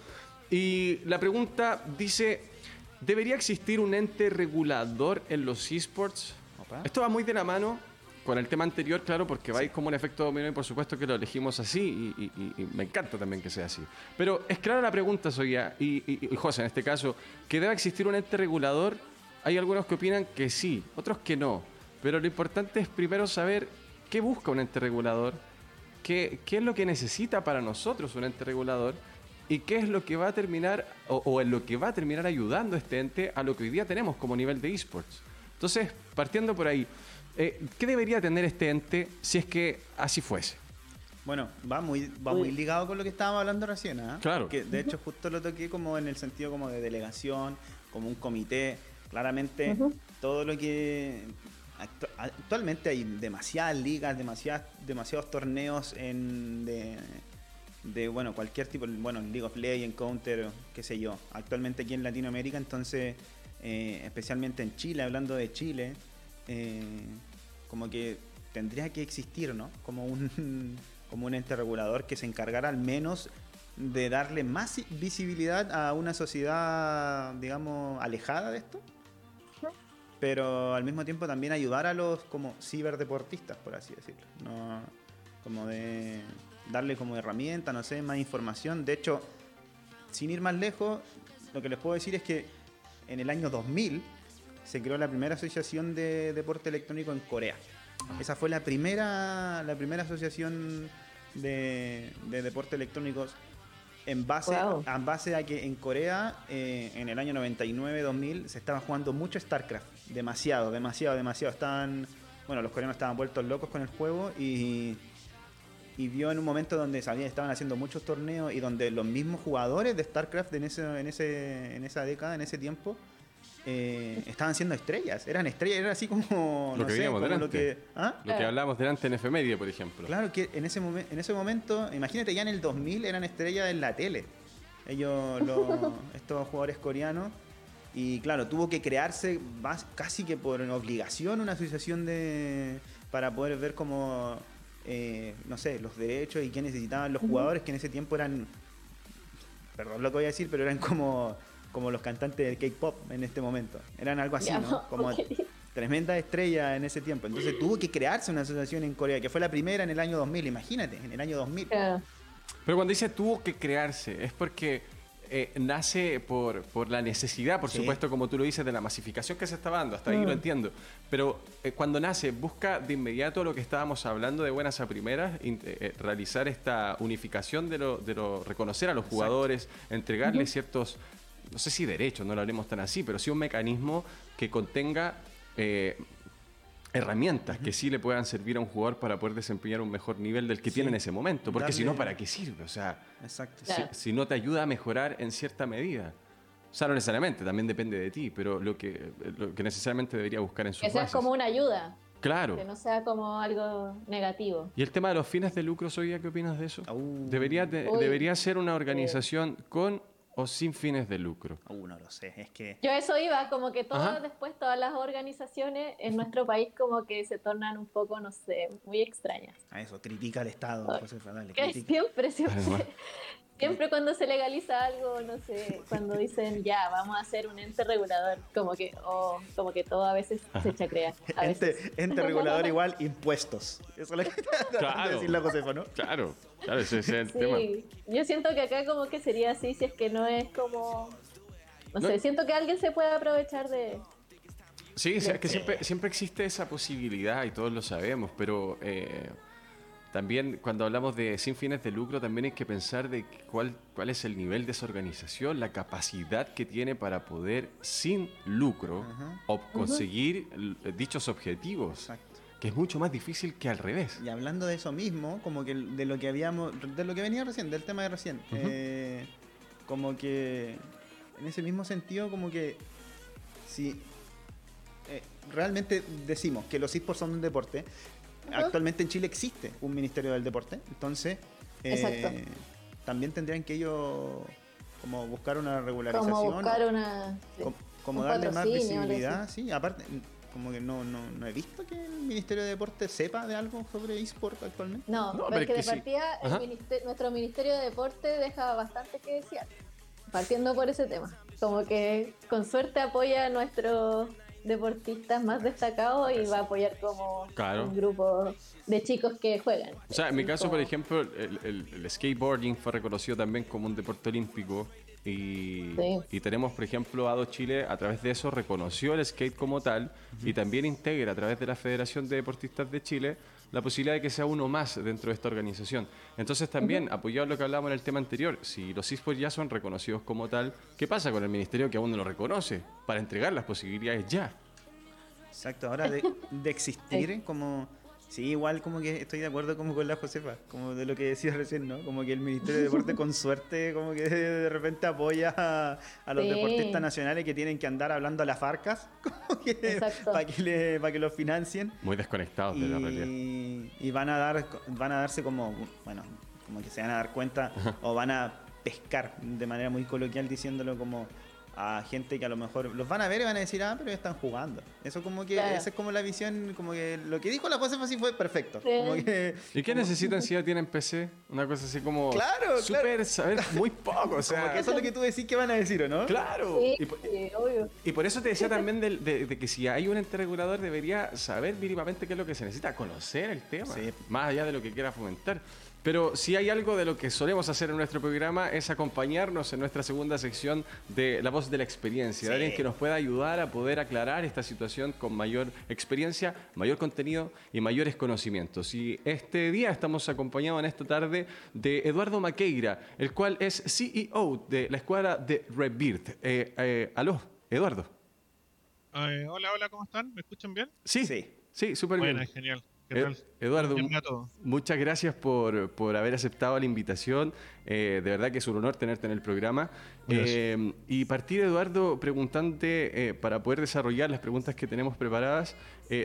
Y la pregunta dice: ¿debería existir un ente regulador en los esports? Esto va muy de la mano con el tema anterior, claro, porque vais como un efecto dominó y por supuesto que lo elegimos así y, me encanta también que sea así. Pero es clara la pregunta, Soya, y, y, José, en este caso, que debe existir un ente regulador. Hay algunos que opinan que sí, otros que no. Pero lo importante es primero saber qué busca un ente regulador, qué, qué es lo que necesita para nosotros un ente regulador y qué es lo que va a terminar o, o en lo que va a terminar ayudando este ente a lo que hoy día tenemos como nivel de esports. Entonces, partiendo por ahí, eh, ¿Qué debería tener este ente si es que así fuese? Bueno, va muy, va muy ligado con lo que estábamos hablando recién, ¿ah? Claro. Que de hecho justo lo toqué como en el sentido como de delegación, como un comité. Claramente todo lo que actualmente hay demasiadas ligas, demasiadas, demasiados torneos en de, bueno cualquier tipo, bueno League of Legends, Counter, qué sé yo. Actualmente aquí en Latinoamérica, entonces eh, especialmente en Chile, hablando de Chile, eh, como que tendría que existir, ¿no? Como un, como un ente regulador que se encargara al menos de darle más visibilidad a una sociedad, digamos, alejada de esto, pero al mismo tiempo también ayudar a los como ciberdeportistas, por así decirlo, ¿no? Como de darle como herramienta, no sé, más información. De hecho, sin ir más lejos, lo que les puedo decir es que en el año 2000 se creó la primera asociación de deporte electrónico en Corea. Esa fue la primera, la primera asociación de, de deporte electrónicos en base, en base a que en Corea, eh, en el año 99-2000, se estaba jugando mucho StarCraft. Demasiado, demasiado, demasiado. Estaban, bueno, los coreanos estaban vueltos locos con el juego y, y vio en un momento donde sabían, estaban haciendo muchos torneos y donde los mismos jugadores de StarCraft en, ese, en, ese, en esa década, en ese tiempo, eh, estaban siendo estrellas, eran estrellas, era así como lo que sé, lo que, ¿ah? lo que hablábamos delante en F-Media, por ejemplo. Claro, que en ese, en ese momento, imagínate, ya en el 2000 eran estrellas en la tele, ellos, estos jugadores coreanos, y claro, tuvo que crearse casi que por obligación una asociación de, para poder ver cómo, eh, no sé, los derechos y qué necesitaban los jugadores, que en ese tiempo eran, perdón lo que voy a decir, pero eran como, como los cantantes del K-pop en este momento. Eran algo así, ¿no? Como tremenda estrella en ese tiempo. Entonces tuvo que crearse una asociación en Corea, que fue la primera en el año 2000, imagínate, en el año 2000. Pero cuando dice tuvo que crearse, es porque eh, nace por, por, la necesidad, por supuesto, como tú lo dices, de la masificación que se está dando, hasta ahí lo mm. entiendo. Pero eh, cuando nace, busca de inmediato lo que estábamos hablando de buenas a primeras, eh, realizar esta unificación de lo, de lo, reconocer a los jugadores, entregarles ciertos, no sé si derechos, no lo haremos tan así, pero sí un mecanismo que contenga herramientas que sí le puedan servir a un jugador para poder desempeñar un mejor nivel del que tiene en ese momento. Porque si no, ¿para qué sirve? O sea, Si, no te ayuda a mejorar en cierta medida. O sea, no necesariamente, también depende de ti, pero lo que, lo que necesariamente debería buscar en su Que sea como una ayuda. Claro. Que no sea como algo negativo. ¿Y el tema de los fines de lucro, Soya, qué opinas de eso? debería, debería ser una organización con o sin fines de lucro? Uh, no lo sé, es que... Yo eso iba, como que todas después, todas las organizaciones en nuestro país como que se tornan un poco, no sé, muy extrañas. A eso, critica al Estado, José Siempre, siempre, siempre cuando se legaliza algo, no sé, cuando dicen ya, vamos a hacer un ente regulador, como que, oh, como que todo a veces se chacrea. ente, ente regulador igual impuestos. Eso es lo que claro. decir la Josefa, ¿no? Claro, claro, ese es el tema. Yo siento que acá como que sería así si es que no es como... No, sé, siento que alguien se puede aprovechar de... Sí, es que siempre, siempre existe esa posibilidad y todos lo sabemos, pero... Eh, también cuando hablamos de sin fines de lucro, también hay que pensar de cuál, cuál es el nivel de esa organización, la capacidad que tiene para poder sin lucro conseguir dichos objetivos. Que es mucho más difícil que al revés. Y hablando de eso mismo, como que de lo que habíamos, de lo que venía recién, del tema de recién, eh, como que en ese mismo sentido, como que si eh, realmente decimos que los esports son un deporte, actualmente en Chile existe un Ministerio del Deporte, entonces eh, también tendrían que ellos como buscar una regularización. Como buscar una... como, darle más visibilidad, sí, aparte como que no, no, no, he visto que el Ministerio de Deporte sepa de algo sobre eSport actualmente. No, porque de partida nuestro Ministerio de Deporte deja bastante que decir, partiendo por ese tema. Como que con suerte apoya a nuestro deportistas más destacados y va a apoyar como un grupo de chicos que juegan. O sea, en mi caso, por ejemplo, el, skateboarding fue reconocido también como un deporte olímpico y, y, tenemos, por ejemplo, ADO Chile, a través de eso reconoció el skate como tal y también integra a través de la Federación de Deportistas de Chile la posibilidad de que sea uno más dentro de esta organización. Entonces también, apoyado a lo que hablábamos en el tema anterior, si los esports ya son reconocidos como tal, ¿qué pasa con el ministerio que aún no lo reconoce? Para entregar las posibilidades ya. Exacto, ahora de, de existir como Sí, igual como que estoy de acuerdo como con la Josefa, como de lo que decías recién, ¿no? Como que el Ministerio de Deporte con suerte como que de repente apoya a, los deportistas nacionales que tienen que andar hablando a las farcas para que, le, para que los financien. Muy desconectados de la realidad. Y van a, dar, van a darse como, bueno, como que se van a dar cuenta o van a pescar de manera muy coloquial diciéndolo como a gente que a lo mejor los van a ver y van a decir, ah, pero están jugando. Eso como que, esa es como la visión, como que lo que dijo la Josefa así fue perfecto. ¿Y qué necesitan si ya tienen PC? Una cosa así como... Claro, Súper saber muy poco, o sea... Como que eso es lo que tú decís que van a decir, ¿o no? Claro. y, obvio. y por eso te decía también de, que si hay un ente regulador debería saber mínimamente qué es lo que se necesita, conocer el tema, más allá de lo que quiera fomentar. Pero si hay algo de lo que solemos hacer en nuestro programa es acompañarnos en nuestra segunda sección de La Voz de la Experiencia, alguien que nos pueda ayudar a poder aclarar esta situación con mayor experiencia, mayor contenido y mayores conocimientos. Y este día estamos acompañados en esta tarde de Eduardo Maqueira, el cual es CEO de la escuadra de Rebirth. Eh, eh, aló, Eduardo. Eh, hola, hola, ¿cómo están? ¿Me escuchan bien? Sí, sí, sí súper bien. Bueno, genial. Eduardo, muchas gracias por, haber aceptado la invitación. Eh, de verdad que es un honor tenerte en el programa. Eh, y partir, Eduardo, preguntante, eh, para poder desarrollar las preguntas que tenemos preparadas,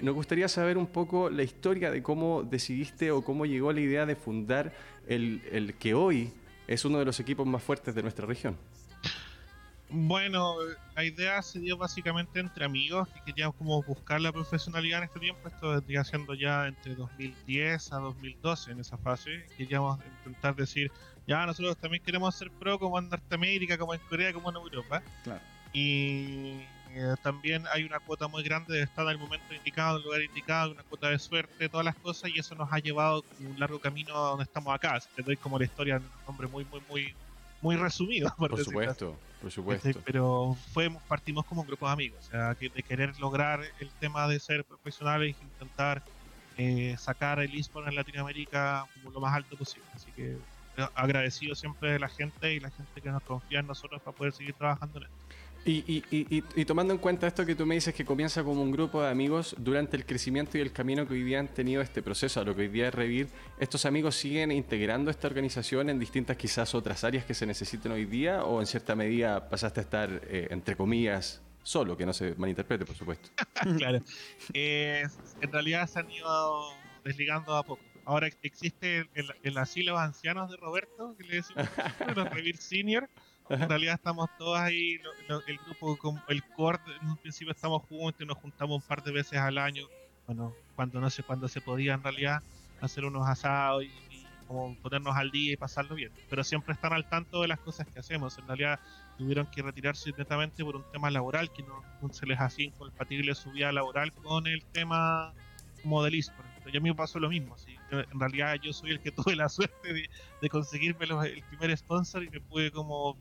nos gustaría saber un poco la historia de cómo decidiste o cómo llegó la idea de fundar el, el que hoy es uno de los equipos más fuertes de nuestra región. Bueno, la idea se dio básicamente entre amigos que queríamos como buscar la profesionalidad en este tiempo. Esto vendría siendo ya entre 2010 a 2012 en esa fase. Queríamos intentar decir, ya nosotros también queremos ser pro como en Norteamérica, como en Corea, como en Europa. Claro. Y eh, también hay una cuota muy grande de estar en el momento indicado, en el lugar indicado, una cuota de suerte, todas las cosas, y eso nos ha llevado un largo camino a donde estamos acá. Te doy como la historia un nombre muy, muy, muy, muy resumido. Por, supuesto. Por supuesto. pero fuimos, partimos como un grupo de amigos, o sea, que de querer lograr el tema de ser profesionales e intentar eh, sacar el eSport en Latinoamérica como lo más alto posible. Así que eh, agradecido siempre de la gente y la gente que nos confía en nosotros para poder seguir trabajando en esto. Y, y, y, tomando en cuenta esto que tú me dices que comienza como un grupo de amigos, durante el crecimiento y el camino que hoy día han tenido este proceso, a lo que hoy día es Revir, ¿estos amigos siguen integrando esta organización en distintas quizás otras áreas que se necesiten hoy día o en cierta medida pasaste a estar, eh, entre comillas, solo, que no se malinterprete, por supuesto? claro. Eh, en realidad se han ido desligando a poco. Ahora existe el, el asilo de ancianos de Roberto, que le decimos los Revir Senior en realidad estamos todos ahí, el grupo, el core, en un principio estamos juntos y nos juntamos un par de veces al año, bueno, cuando no sé cuándo se podía en realidad hacer unos asados y, como ponernos al día y pasarlo bien. Pero siempre están al tanto de las cosas que hacemos. En realidad tuvieron que retirarse netamente por un tema laboral que no, se les hacía incompatible su vida laboral con el tema como del eSport. Yo a mí me pasó lo mismo. En realidad yo soy el que tuve la suerte de, de conseguirme el primer sponsor y me pude como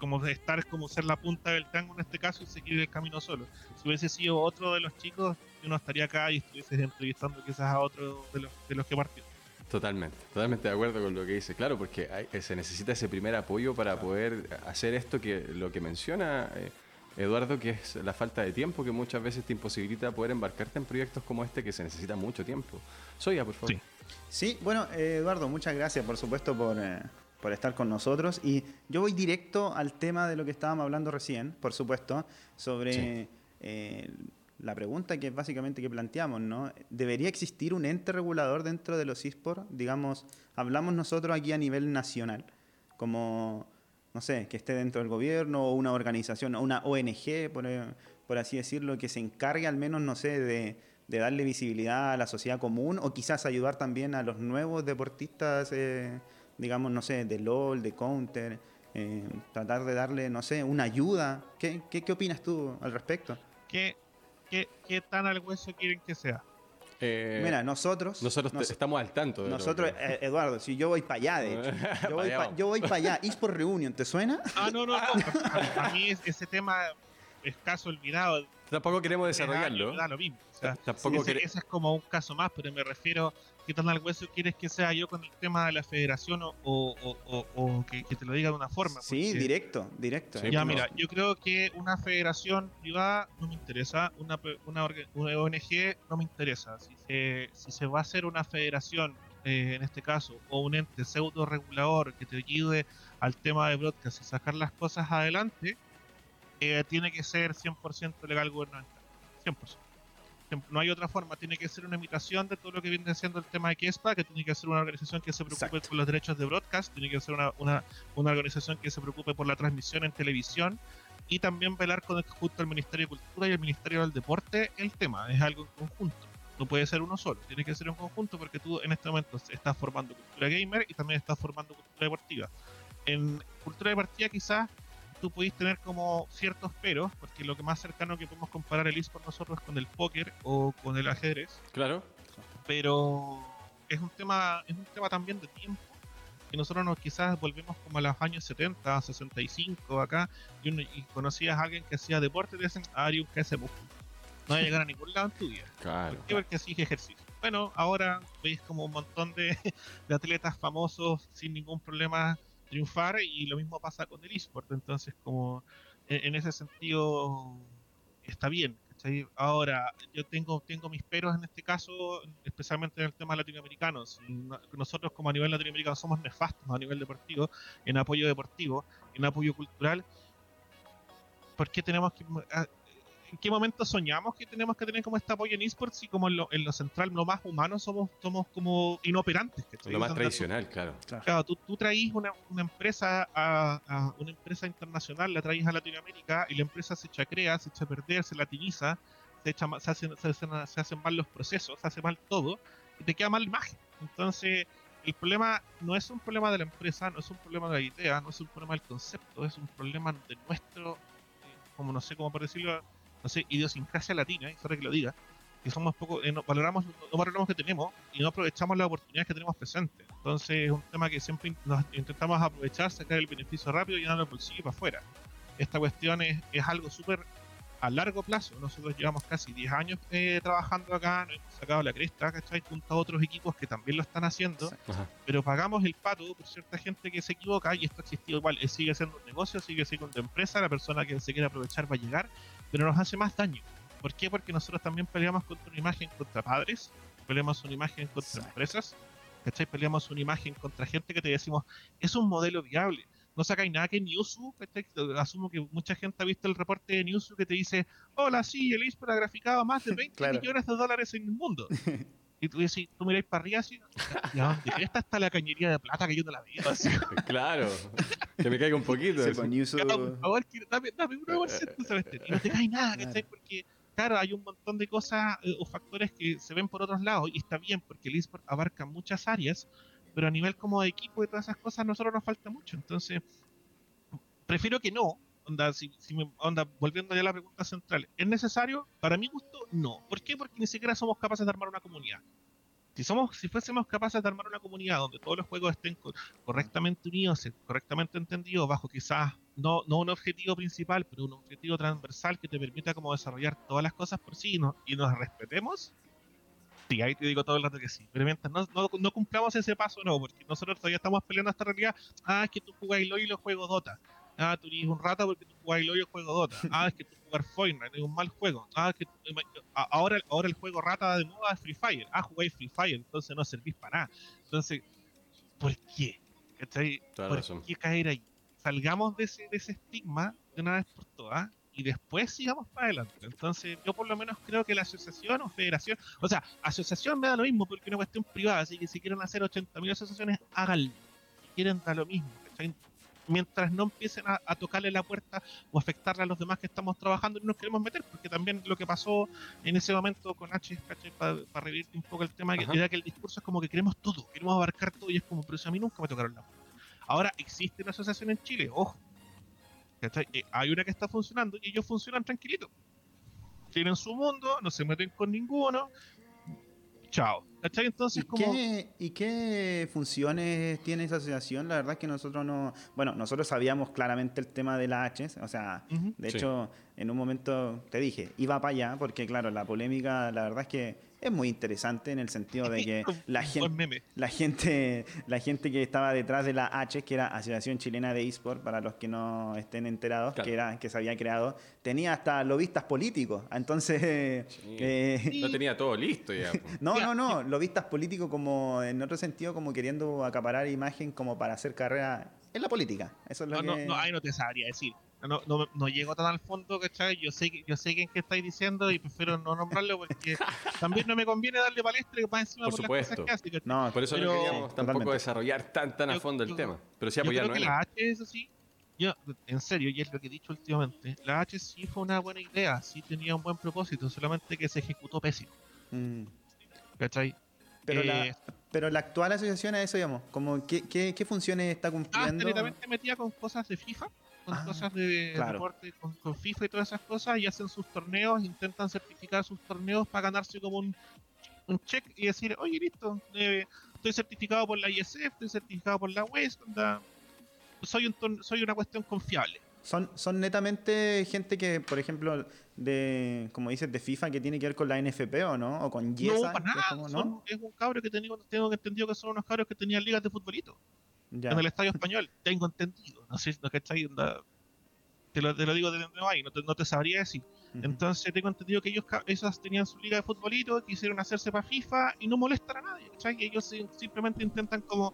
como estar como ser la punta del tango en este caso y seguir el camino solo. Si hubiese sido otro de los chicos, yo no estaría acá y estuviese entrevistando quizás a otro de los, de los que partió. Totalmente, totalmente de acuerdo con lo que dice. Claro, porque eh, se necesita ese primer apoyo para poder hacer esto que lo que menciona eh, Eduardo, que es la falta de tiempo que muchas veces te imposibilita poder embarcarte en proyectos como este que se necesita mucho tiempo. Soya, por favor. Sí, sí bueno, eh, Eduardo, muchas gracias, por supuesto, por, por estar con nosotros. Y yo voy directo al tema de lo que estábamos hablando recién, por supuesto, sobre eh, la pregunta que básicamente que planteamos, ¿no? ¿Debería existir un ente regulador dentro de los eSports? Digamos, hablamos nosotros aquí a nivel nacional, como, no sé, que esté dentro del gobierno o una organización, o una ONG, por, por así decirlo, que se encargue al menos, no sé, de, de darle visibilidad a la sociedad común o quizás ayudar también a los nuevos deportistas. Eh, digamos, no sé, de LOL, de Counter, eh, tratar de darle, no sé, una ayuda. ¿Qué, qué, opinas tú al respecto? ¿Qué, qué, qué tan al hueso quieren que sea? Eh, Mira, nosotros. Nosotros estamos al tanto. De nosotros, eh, Eduardo, si yo voy para allá, de hecho. Yo voy para allá. por Reunion, ¿te suena? Ah, no, no, no. a, mí ese tema es caso olvidado. Tampoco queremos desarrollarlo. Da, lo mismo. ese, es como un caso más, pero me refiero qué tan al hueso quieres que sea yo con el tema de la federación o, o, que, te lo diga de una forma. Sí, directo, directo. ya, mira, yo creo que una federación privada no me interesa, una, una, ONG no me interesa. Si se, si se va a hacer una federación, eh, en este caso, o un ente pseudo regulador que te ayude al tema de broadcast y sacar las cosas adelante, eh, tiene que ser 100% legal gubernamental. 100%. No hay otra forma, tiene que ser una imitación de todo lo que viene siendo el tema de KESPA, que tiene que ser una organización que se preocupe por los derechos de broadcast, tiene que ser una, una, una, organización que se preocupe por la transmisión en televisión y también velar con el, junto al Ministerio de Cultura y el Ministerio del Deporte el tema, es algo en conjunto. No puede ser uno solo, tiene que ser un conjunto porque tú en este momento estás formando cultura gamer y también estás formando cultura deportiva. En cultura deportiva quizás tú podéis tener como ciertos peros, porque lo que más cercano que podemos comparar el eSport nosotros es con el póker o con el ajedrez. Claro. Pero es un tema, es un tema también de tiempo. Y nosotros nos quizás volvemos como a los años 70, 65 acá, y, y conocías a alguien que hacía deporte y te dicen, ah, un que hace No va a llegar a ningún lado en tu vida. Claro. ¿Por qué? Porque así ejercicio. Bueno, ahora veis como un montón de, de atletas famosos sin ningún problema triunfar y lo mismo pasa con el eSport. Entonces, como en, ese sentido está bien. Ahora, yo tengo, tengo mis peros en este caso, especialmente en el tema latinoamericano. nosotros como a nivel latinoamericano somos nefastos a nivel deportivo, en apoyo deportivo, en apoyo cultural. ¿Por qué tenemos que ¿En qué momento soñamos que tenemos que tener como este apoyo en esports y como en lo, en lo central, lo más humano, somos, somos como inoperantes? Lo más tradicional, claro. Claro, tú, tú traís una, una empresa a, una empresa internacional, la traís a Latinoamérica y la empresa se chacrea, se echa a perder, se latiniza, se, echa, se, hacen, se, se hacen mal los procesos, se hace mal todo y te queda mal la imagen. Entonces, el problema no es un problema de la empresa, no es un problema de la idea, no es un problema del concepto, es un problema de nuestro, eh, como no sé cómo por decirlo, no sé, idiosincrasia latina, y que lo diga, que somos poco, eh, no valoramos, no valoramos que tenemos y no aprovechamos las oportunidades que tenemos presentes. Entonces es un tema que siempre nos intentamos aprovechar, sacar el beneficio rápido y llenar el bolsillo para afuera. Esta cuestión es, es algo súper a largo plazo. Nosotros llevamos casi 10 años eh, trabajando acá, nos hemos sacado la cresta, ¿cachai? Junto a otros equipos que también lo están haciendo, pero pagamos el pato por cierta gente que se equivoca y esto ha existido igual. Eh, sigue siendo un negocio, sigue siendo una empresa, la persona que se quiere aprovechar va a llegar, pero nos hace más daño. ¿Por qué? Porque nosotros también peleamos contra una imagen contra padres, peleamos una imagen contra empresas, ¿cachai? Peleamos una imagen contra gente que te decimos, es un modelo viable no sacáis nada que Newsu, asumo que mucha gente ha visto el reporte de Newsu que te dice, hola, sí, el eSport ha graficado más de 20 millones de dólares en el mundo. y tú decís, tú miráis para arriba así, ¿y dónde esta está la cañería de plata que yo no la veo? Así. claro, que me caiga un poquito. Sí, pues, por favor, dame, dame un 1%, ¿sabes? Y no te cae nada, ¿cachai? Porque claro, hay un montón de cosas eh, o factores que se ven por otros lados y está bien porque el eSport abarca muchas áreas, pero a nivel como de equipo y todas esas cosas, a nosotros nos falta mucho. Entonces, prefiero que no. Onda, si, me, onda, volviendo ya a la pregunta central, ¿es necesario? Para mi gusto, no. ¿Por qué? Porque ni siquiera somos capaces de armar una comunidad. Si, somos, si fuésemos capaces de armar una comunidad donde todos los juegos estén correctamente unidos, correctamente entendidos, bajo quizás no, no un objetivo principal, pero un objetivo transversal que te permita como desarrollar todas las cosas por sí y nos respetemos, Sí, ahí te digo todo el rato que sí. Pero mientras no, no, cumplamos ese paso, no, porque nosotros todavía estamos peleando esta realidad. Ah, es que tú jugáis LOL y lo juego Dota. Ah, tú eres un rata porque tú jugáis LOL y yo juego Dota. Ah, es que tú jugar Fortnite es un mal juego. Ah, es que ahora, ahora el juego rata de moda es Free Fire. Ah, jugáis Free Fire, entonces no servís para nada. Entonces, ¿por qué? ¿Por qué caer ahí? Salgamos de ese, de ese estigma de una vez por todas y después sigamos para adelante. Entonces, yo por lo menos creo que la asociación o federación, o sea, asociación me da lo mismo porque es una cuestión privada, así que si quieren hacer 80.000 asociaciones, háganlo. Si quieren, da lo mismo. Mientras no empiecen a, tocarle la puerta o afectarle a los demás que estamos trabajando y nos queremos meter, porque también lo que pasó en ese momento con H, para revivir un poco el tema, que era que el discurso es como que queremos todo, queremos abarcar todo y es como, pero eso a mí nunca me tocaron la puerta. Ahora existe una asociación en Chile, ojo, eh, hay una que está funcionando y ellos funcionan tranquilito. Tienen su mundo, no se meten con ninguno. Chao. Entonces, ¿Y, qué, ¿Y qué funciones tiene esa asociación? La verdad es que nosotros no. Bueno, nosotros sabíamos claramente el tema de la H. O sea, de hecho, en un momento te dije, iba para allá, porque claro, la polémica, la verdad es que es muy interesante en el sentido de que la gente, la gente, la gente que estaba detrás de la H, que era Asociación Chilena de eSport, para los que no estén enterados, que era que se había creado, tenía hasta lobistas políticos. Entonces, eh, no tenía todo listo ya. no, no, no, lobistas políticos como en otro sentido como queriendo acaparar imagen como para hacer carrera en la política. Eso es lo no, no, ahí no te sabría decir no, no, no, llego tan al fondo, ¿cachai? Yo sé, yo sé quién que estáis diciendo y prefiero no nombrarlo porque también no me conviene darle palestra más encima por, por las cosas que hace. No, por eso no queríamos tampoco desarrollar tan, tan a fondo el tema. Pero sí apoyarnos yo creo que la H, eso sí, yo, en serio, y es lo que he dicho últimamente, la H sí fue una buena idea, sí tenía un buen propósito, solamente que se ejecutó pésimo. Mm. ¿Cachai? Pero, la, eh, pero la actual asociación a eso, digamos, como ¿qué, qué, qué funciones está ah, cumpliendo? Ah, metía con cosas de FIFA con ah, cosas de deporte, con, FIFA y todas esas cosas, y hacen sus torneos, intentan certificar sus torneos para ganarse como un, un check y decir, oye, listo, eh, estoy certificado por la ISF, estoy certificado por la West, soy, un soy una cuestión confiable. Son, son netamente gente que, por ejemplo, de como dices, de FIFA que tiene que ver con la NFP o no, o con Yesa. No, para nada. Es, un cabro que tengo, tengo entendido que son unos cabros que tenían ligas de futbolito en el estadio español. Tengo entendido. No sé, no, ¿cachai? Te lo, te lo digo de donde va no te, no te sabría decir. Entonces tengo entendido que ellos esas tenían su liga de futbolito, quisieron hacerse para FIFA y no molestan a nadie, ¿cachai? ellos simplemente intentan como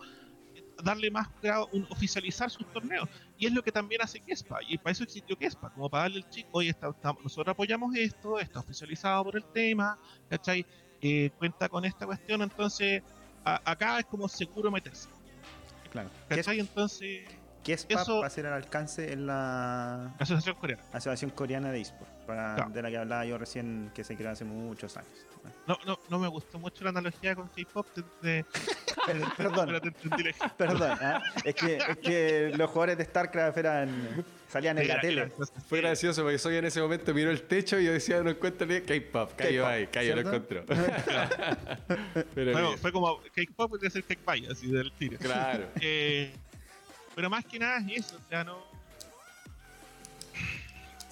darle más grado, un, oficializar sus torneos. Y es lo que también hace Kespa. Y para eso existió Kespa, como para darle el chico, oye, está, nosotros apoyamos esto, está oficializado por el tema, ¿cachai? Eh, cuenta con esta cuestión, entonces acá es como seguro meterse. Claro. ¿Cachai? Entonces ¿Qué es eso, va a ser al alcance en la Asociación Coreana? Asociación Coreana de eSport, de la que hablaba yo recién, que se creó hace muchos años. No, no, no me gustó mucho la analogía con K-pop. De, perdón, perdón ¿eh? es, que, es que los jugadores de StarCraft eran, salían en la tele. Fue gracioso porque soy en ese momento miró el techo y yo decía, no encuentro ni K-pop. Cayó ahí, cayó, lo encontró. Pero fue como K-pop puede ser K-pop, así del tiro. Claro. Eh, pero más que nada es eso, o sea, no.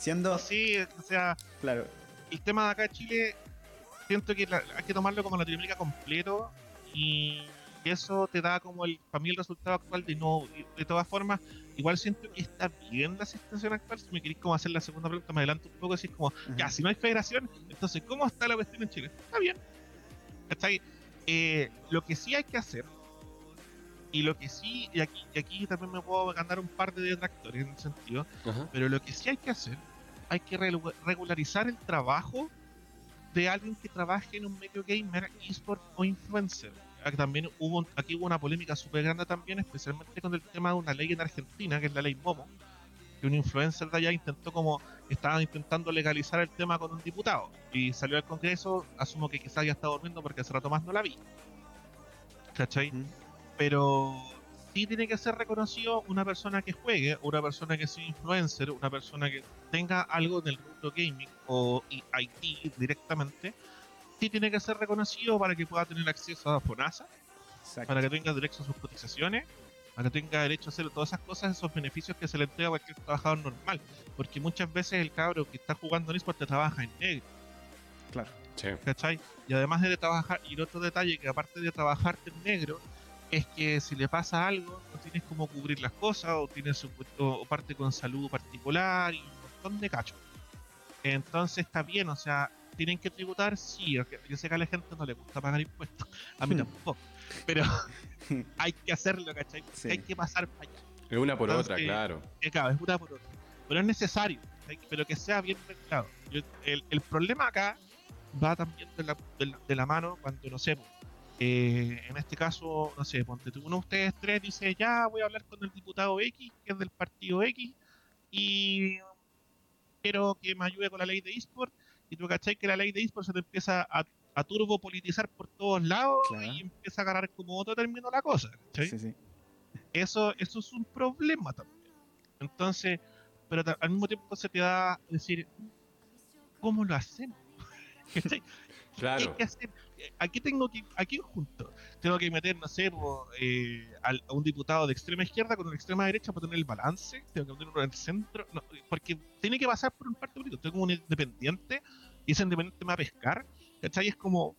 Siendo. Sí, o sea. Claro. El tema de acá en Chile, siento que hay que tomarlo como Latinoamérica completo y eso te da como el, para mí el resultado actual de no. De todas formas, igual siento que está bien la situación actual. Si me queréis como hacer la segunda pregunta, me adelanto un poco, decir como, ya, si no hay federación, entonces, ¿cómo está la cuestión en Chile? Está bien. Está ahí. Eh, lo que sí hay que hacer y lo que sí, y aquí, aquí también me puedo ganar un par de detractores en ese sentido, pero lo que sí hay que hacer, hay que regularizar el trabajo de alguien que trabaje en un medio gamer, eSport o influencer. También hubo, aquí hubo una polémica súper grande también, especialmente con el tema de una ley en Argentina, que es la ley Momo, que un influencer de allá intentó como, estaba intentando legalizar el tema con un diputado, y salió al Congreso, asumo que quizás ya está durmiendo porque hace rato más no la vi. ¿Cachai? pero sí tiene que ser reconocido una persona que juegue, una persona que sea influencer, una persona que tenga algo en el mundo gaming o IT directamente, sí tiene que ser reconocido para que pueda tener acceso a FONASA, para que tenga derecho a sus cotizaciones, para que tenga derecho a hacer todas esas cosas, esos beneficios que se le entrega a cualquier trabajador normal, porque muchas veces el cabro que está jugando en eSport te trabaja en negro. Claro. ¿Cachai? Y además de trabajar, y otro detalle que aparte de trabajarte en negro, es que si le pasa algo, no tienes cómo cubrir las cosas, o tienes o parte con salud particular y un montón de cachos. Entonces está bien, o sea, tienen que tributar, sí, yo sé que a la gente no le gusta pagar impuestos, a mí hmm. tampoco, pero hay que hacerlo, ¿cachai? Hay que pasar para allá. Es una por otra, claro. Es, claro, es una por otra. Pero es necesario, pero que sea bien mezclado. El, el, problema acá va también de la, de la mano cuando, no sé, eh, en este caso, no sé, ponte uno de ustedes tres dice, ya voy a hablar con el diputado X, que es del partido X, y quiero que me ayude con la ley de eSport, y tú cachai que la ley de eSport se te empieza a, a turbo politizar por todos lados y empieza a agarrar como otro término la cosa, Eso, eso es un problema también. Entonces, pero al mismo tiempo se te da a decir, ¿cómo lo hacemos? Claro. ¿Qué hay que hacer? aquí tengo que, aquí junto, tengo que meter, no sé, eh, a un diputado de extrema izquierda con una extrema derecha para tener el balance, tengo que meter uno en el centro, porque tiene que pasar por un parte político, tengo un independiente y ese independiente me va a pescar, ¿cachai? Es como,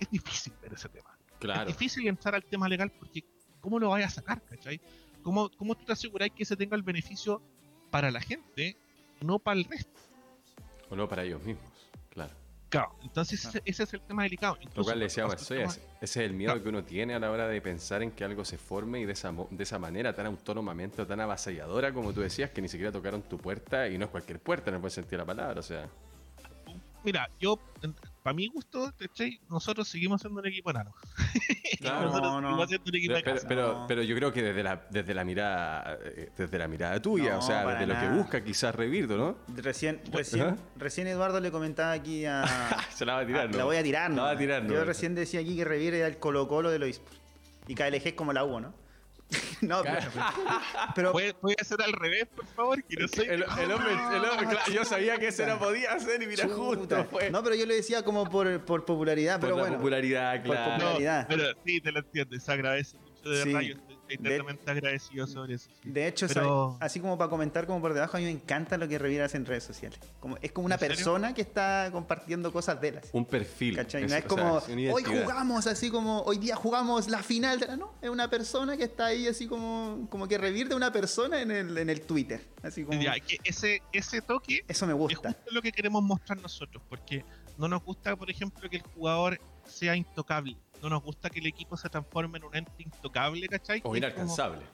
es, difícil ver ese tema. Claro. Es difícil entrar al tema legal porque, ¿cómo lo vayas a sacar, ¿cachai? ¿Cómo, ¿Cómo tú te aseguras que ese tenga el beneficio para la gente, no para el resto? O no para ellos mismos, claro. Claro, entonces ese, es el tema delicado. Lo cual le decíamos, ese es el miedo que uno tiene a la hora de pensar en que algo se forme y de esa, de esa manera tan autónomamente o tan avasalladora como tú decías, que ni siquiera tocaron tu puerta y no es cualquier puerta en el buen sentido de la palabra, o sea. Mira, yo para mi gusto, nosotros seguimos siendo un equipo enano. no, no. pero, pero, yo creo que desde la, desde la mirada eh, desde la mirada tuya, o sea, desde lo que busca quizás Revirdo, ¿no? Recién, recién, recién Eduardo le comentaba aquí a. Se la va a tirar, La voy a tirar, ¿no? La va a tirar, Yo recién decía aquí que Revir era el Colo-Colo de los Y KLG es como la U, ¿no? no, pero, ¿Puede, ser al revés, por favor? Que no El, hombre, yo sabía que eso no podía hacer y mira, justo fue. No, pero yo lo decía como por, por popularidad, pero bueno. popularidad, claro. Por popularidad. pero sí, te lo entiendo, se agradece mucho de verdad eternamente agradecido sobre eso. De hecho, así como para comentar como por debajo, a mí me encanta lo que hace en redes sociales. Como, es como una persona que está compartiendo cosas de él. Un perfil. ¿cachai? no es como, hoy jugamos así como, hoy día jugamos la final de la... No, es una persona que está ahí así como, como que revierte una persona en el, en el Twitter. Así como... ese, ese toque... Eso me gusta. Es lo que queremos mostrar nosotros, porque no nos gusta, por ejemplo, que el jugador sea intocable. No nos gusta que el equipo se transforme en un ente intocable, ¿cachai? O inalcanzable.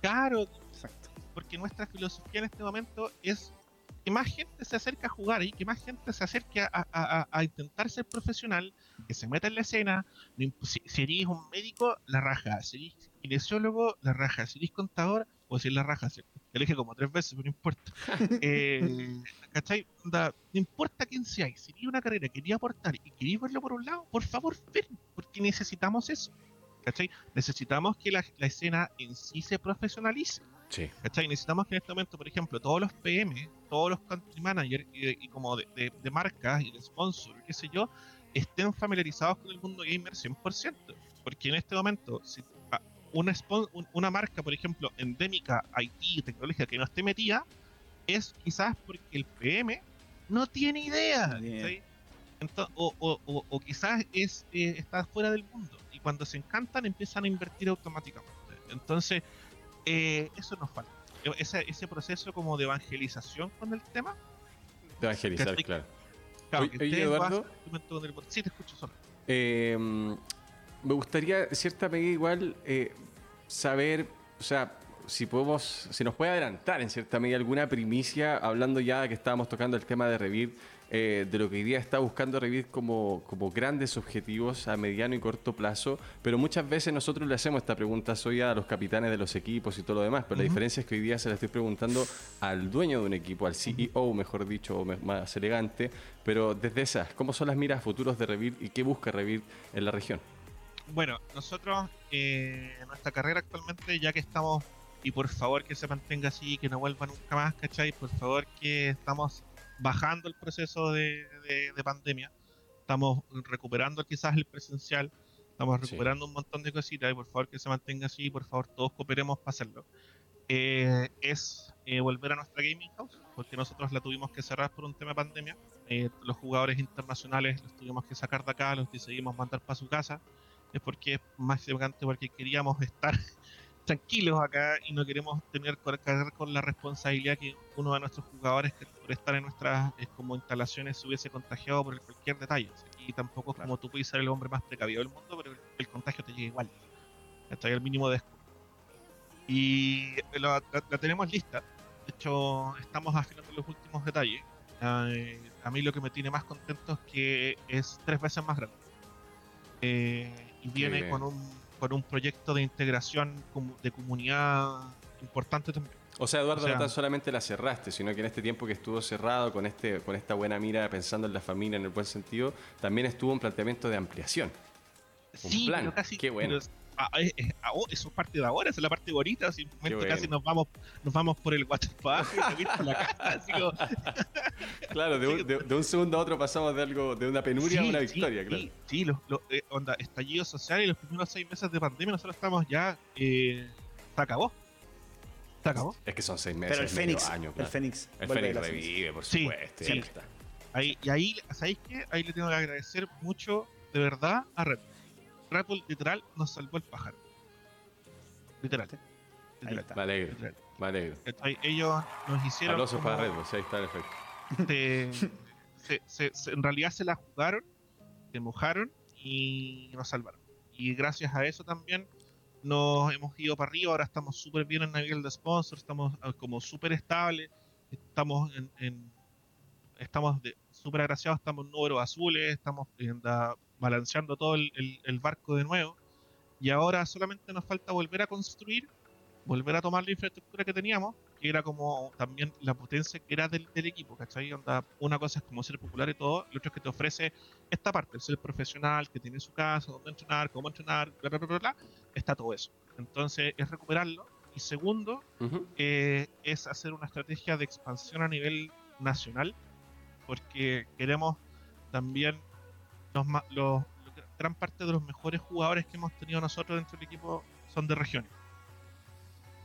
claro, exacto. Porque nuestra filosofía en este momento es que más gente se acerque a jugar y que más gente se acerque a, intentar ser profesional, que se meta en la escena. Si, eres un médico, la raja. Si eres kinesiólogo, la raja. Si eres contador, o si es la raja. ¿cierto? Te dije como tres veces, pero no importa. eh, ¿Cachai? no importa quién seáis, si una carrera, quería aportar y queréis verlo por un lado, por favor, ven, porque necesitamos eso. ¿Cachai? Necesitamos que la, escena en sí se profesionalice. Sí. ¿Cachai? Necesitamos que en este momento, por ejemplo, todos los PM, todos los country managers y, como de, de, marcas y de sponsors, qué sé yo, estén familiarizados con el mundo gamer 100%. Porque en este momento, si una, una marca, por ejemplo, endémica, IT, tecnología que no esté metida, es quizás porque el PM no tiene idea. o, quizás es, eh, está fuera del mundo. Y cuando se encantan empiezan a invertir automáticamente. Entonces, eh, eso nos falta. Ese, ese proceso como de evangelización con el tema. De evangelizar, claro. claro oye, Eduardo. Sí, te escucho solo. Eh, me gustaría, cierta medida igual, saber, o sea, si podemos, si nos puede adelantar en cierta medida alguna primicia, hablando ya que estábamos tocando el tema de Revit, eh, de lo que hoy día está buscando Revit como, como grandes objetivos a mediano y corto plazo, pero muchas veces nosotros le hacemos esta pregunta hoy a los capitanes de los equipos y todo lo demás, pero la diferencia es que hoy día se la estoy preguntando al dueño de un equipo, al CEO, mejor dicho, o más elegante, pero desde esas, ¿cómo son las miras futuros de Revit y qué busca Revit en la región? Bueno, nosotros eh, nuestra carrera actualmente, ya que estamos, y por favor que se mantenga así, que no vuelva nunca más, ¿cachai? Por favor que estamos bajando el proceso de, pandemia, estamos recuperando quizás el presencial, estamos recuperando un montón de cositas, y por favor que se mantenga así, por favor todos cooperemos para hacerlo. Eh, es eh, volver a nuestra gaming house, porque nosotros la tuvimos que cerrar por un tema de pandemia. los jugadores internacionales los tuvimos que sacar de acá, los decidimos mandar para su casa es porque es más importante porque queríamos estar tranquilos acá y no queremos tener que cargar con la responsabilidad que uno de nuestros jugadores que por estar en nuestras como instalaciones se hubiese contagiado por cualquier detalle. Y tampoco es como tú puedes ser el hombre más precavido del mundo, pero el, contagio te llega igual. Hasta el mínimo de Y la, tenemos lista. De hecho, estamos afinando los últimos detalles. Eh, a mí lo que me tiene más contento es que es tres veces más grande. Eh, y viene con un, con un proyecto de integración de comunidad importante también. O sea, Eduardo, no tan solamente la cerraste, sino que en este tiempo que estuvo cerrado con este con esta buena mira, pensando en la familia en el buen sentido, también estuvo un planteamiento de ampliación. Un sí, plan. casi, Qué bueno. Eso es parte de ahora, esa es la parte bonita, simplemente casi nos vamos, nos vamos por el WhatsApp claro, de un, de, un, segundo a otro pasamos de algo, de una penuria a una victoria, claro. Sí, los, eh, onda, estallido social y los primeros seis meses de pandemia nosotros estamos ya, eh, se acabó. Se acabó. Es que son seis meses. Pero el Fénix, el Fénix, el Fénix revive, por supuesto. Sí, Ahí, y ahí, ¿sabéis qué? Ahí le tengo que agradecer mucho, de verdad, a Red Red literal nos salvó el pájaro. Literal. literal. Me alegro. Me alegro. Ellos nos hicieron. Aplausos para Red Bull, ahí está el efecto. Se, se, en realidad se la jugaron, se mojaron y nos salvaron. Y gracias a eso también nos hemos ido para arriba. Ahora estamos súper bien en nivel de sponsor, estamos ah, como súper estables, estamos en, en estamos súper agraciados, estamos en números azules, estamos en la, balanceando todo el, barco de nuevo. Y ahora solamente nos falta volver a construir, volver a tomar la infraestructura que teníamos, que era como también la potencia que era del, equipo, ¿cachai? una cosa es como ser popular y todo, lo otro es que te ofrece esta parte, el ser profesional, que tiene su casa, dónde entrenar, cómo entrenar, bla, bla, bla, bla, está todo eso. Entonces es recuperarlo. Y segundo, eh, es hacer una estrategia de expansión a nivel nacional, porque queremos también los, gran parte de los mejores jugadores que hemos tenido nosotros dentro del equipo son de regiones.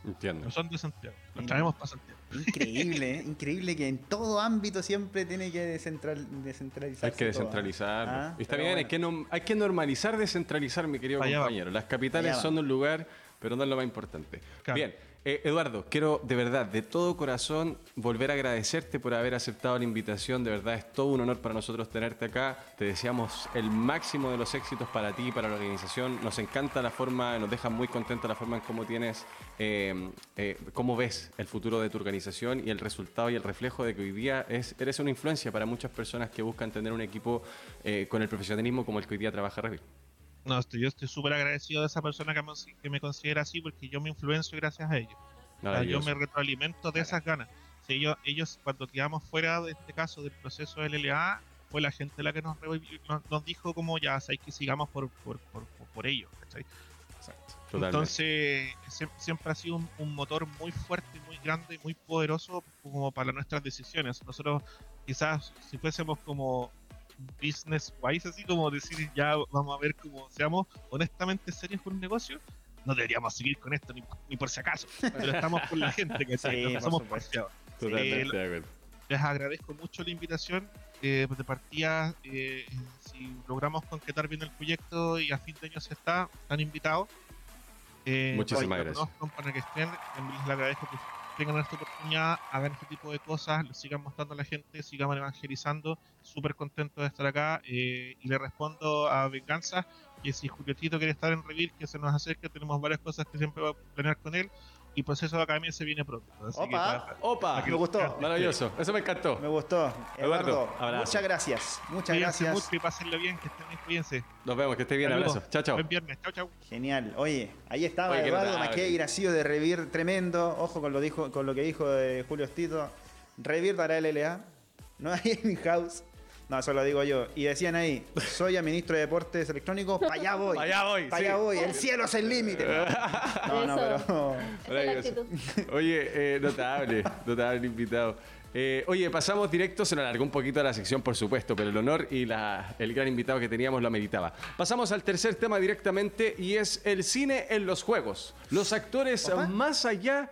Entiendo. No son de Santiago. Los traemos para Santiago. Increíble, ¿eh? increíble que en todo ámbito siempre tiene que descentral, descentralizar. Hay que descentralizar. ¿ah? Está bien, hay, que hay que normalizar descentralizar, mi querido compañero. Las capitales son un lugar pero no es lo más importante. Bien, eh, Eduardo, quiero de verdad, de todo corazón, volver a agradecerte por haber aceptado la invitación. De verdad, es todo un honor para nosotros tenerte acá. Te deseamos el máximo de los éxitos para ti y para la organización. Nos encanta la forma, nos deja muy contenta la forma en cómo tienes, eh, eh, cómo ves el futuro de tu organización y el resultado y el reflejo de que hoy día es, eres una influencia para muchas personas que buscan tener un equipo con el profesionalismo como el que hoy día trabaja Revit. No, yo estoy súper agradecido de esa persona que me, considera así porque yo me influencio gracias a ellos. yo me retroalimento de esas ganas. Si ellos, ellos, cuando quedamos fuera de este caso del proceso del LLA, fue la gente la que nos, nos, dijo como ya, hay que sigamos por, por, por, por ellos. Entonces, siempre ha sido un, un, motor muy fuerte, muy grande y muy poderoso como para nuestras decisiones. Nosotros quizás si fuésemos como business wise, así como decir, ya vamos a ver cómo seamos honestamente serios con un negocio, no deberíamos seguir con esto ni, por si acaso, pero estamos con la gente que sí, somos eh, les agradezco mucho la invitación. Eh, de partida, eh, si logramos concretar bien el proyecto y a fin de año se está, están invitados. Muchísimas gracias. Para que estén, les agradezco que tengan esta oportunidad, hagan este tipo de cosas, lo sigan mostrando a la gente, sigan evangelizando. Súper contento de estar acá. Eh, y le respondo a Venganza que si Julietito quiere estar en Revir, que se nos acerque. Tenemos varias cosas que siempre va a planear con él y proceso de academia se viene pronto. opa, opa, me gustó. Maravilloso, eso me encantó. Me gustó. Eduardo, muchas gracias. Muchas gracias. mucho y pásenlo bien, que estén bien, cuídense. Nos vemos, que esté bien, abrazo. Chao, chao. Buen viernes, chao, chao. Genial. Oye, ahí estaba Eduardo Maquey, Gracio de Revir, tremendo. Ojo con lo, dijo, con lo que dijo de Julio Estito. Revir dará LLA. No hay in-house. No, eso lo digo yo. Y decían ahí, soy ministro de Deportes Electrónicos, para allá voy. Para allá voy. Para allá voy. El cielo es el límite. No, no, pero. Oye, eh, notable, notable invitado. Eh, oye, pasamos directo, se nos alargó un poquito la sección, por supuesto, pero el honor y la, el gran invitado que teníamos lo ameritaba. Pasamos al tercer tema directamente y es el cine en los juegos. Los actores más allá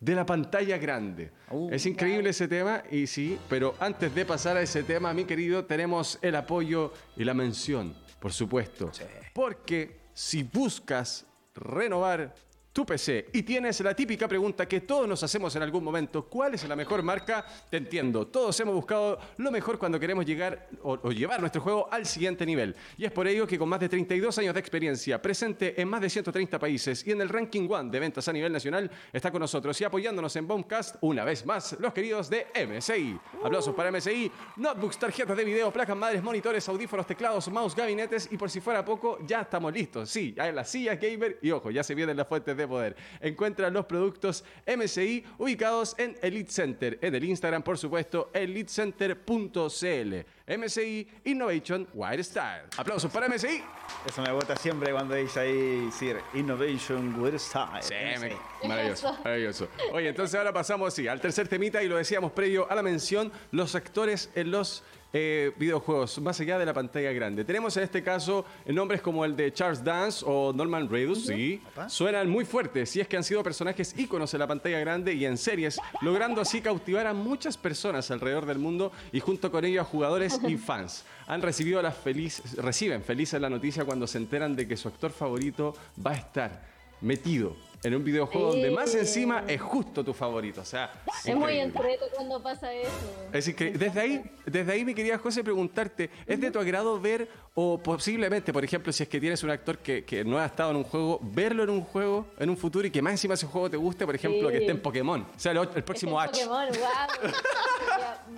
de la pantalla grande. Uh, es increíble ese tema y sí, pero antes de pasar a ese tema, mi querido, tenemos el apoyo y la mención, por supuesto. Porque si buscas renovar tu PC y tienes la típica pregunta que todos nos hacemos en algún momento, ¿cuál es la mejor marca? Te entiendo, todos hemos buscado lo mejor cuando queremos llegar o, llevar nuestro juego al siguiente nivel. Y es por ello que con más de 32 años de experiencia, presente en más de 130 países y en el ranking one de ventas a nivel nacional, está con nosotros y apoyándonos en Boomcast una vez más los queridos de MSI. Aplausos para MSI, notebooks, tarjetas de video, placas madres, monitores, audífonos, teclados, mouse, gabinetes y por si fuera poco, ya estamos listos. Sí, hay las sillas gamer y ojo, ya se vienen las fuentes de poder. Encuentra los productos MSI ubicados en Elite Center, en el Instagram, por supuesto, elitecenter.cl. MSI Innovation Wire Style. Aplausos para MSI. Eso me gusta siempre cuando dice ahí Sir Innovation Wire Style. Sí, maravilloso, maravilloso. Oye, entonces ahora pasamos sí, al tercer temita y lo decíamos previo a la mención, los actores en los eh, videojuegos más allá de la pantalla grande. Tenemos en este caso nombres como el de Charles Dance o Norman Reedus, sí, suenan muy fuertes y es que han sido personajes íconos en la pantalla grande y en series, logrando así cautivar a muchas personas alrededor del mundo y junto con ellos a jugadores y fans. Han recibido la feliz, reciben felices la noticia cuando se enteran de que su actor favorito va a estar metido en un videojuego donde más encima es justo tu favorito. O sea, es muy entreto cuando pasa eso. Es Desde ahí, desde ahí me quería, José, preguntarte, ¿es de tu agrado ver, o posiblemente, por ejemplo, si es que tienes un actor que, que, no ha estado en un juego, verlo en un juego, en un futuro y que más encima ese juego te guste, por ejemplo, que esté en Pokémon? O sea, el, próximo H. Pokémon, wow.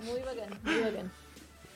muy bacán, muy bacán.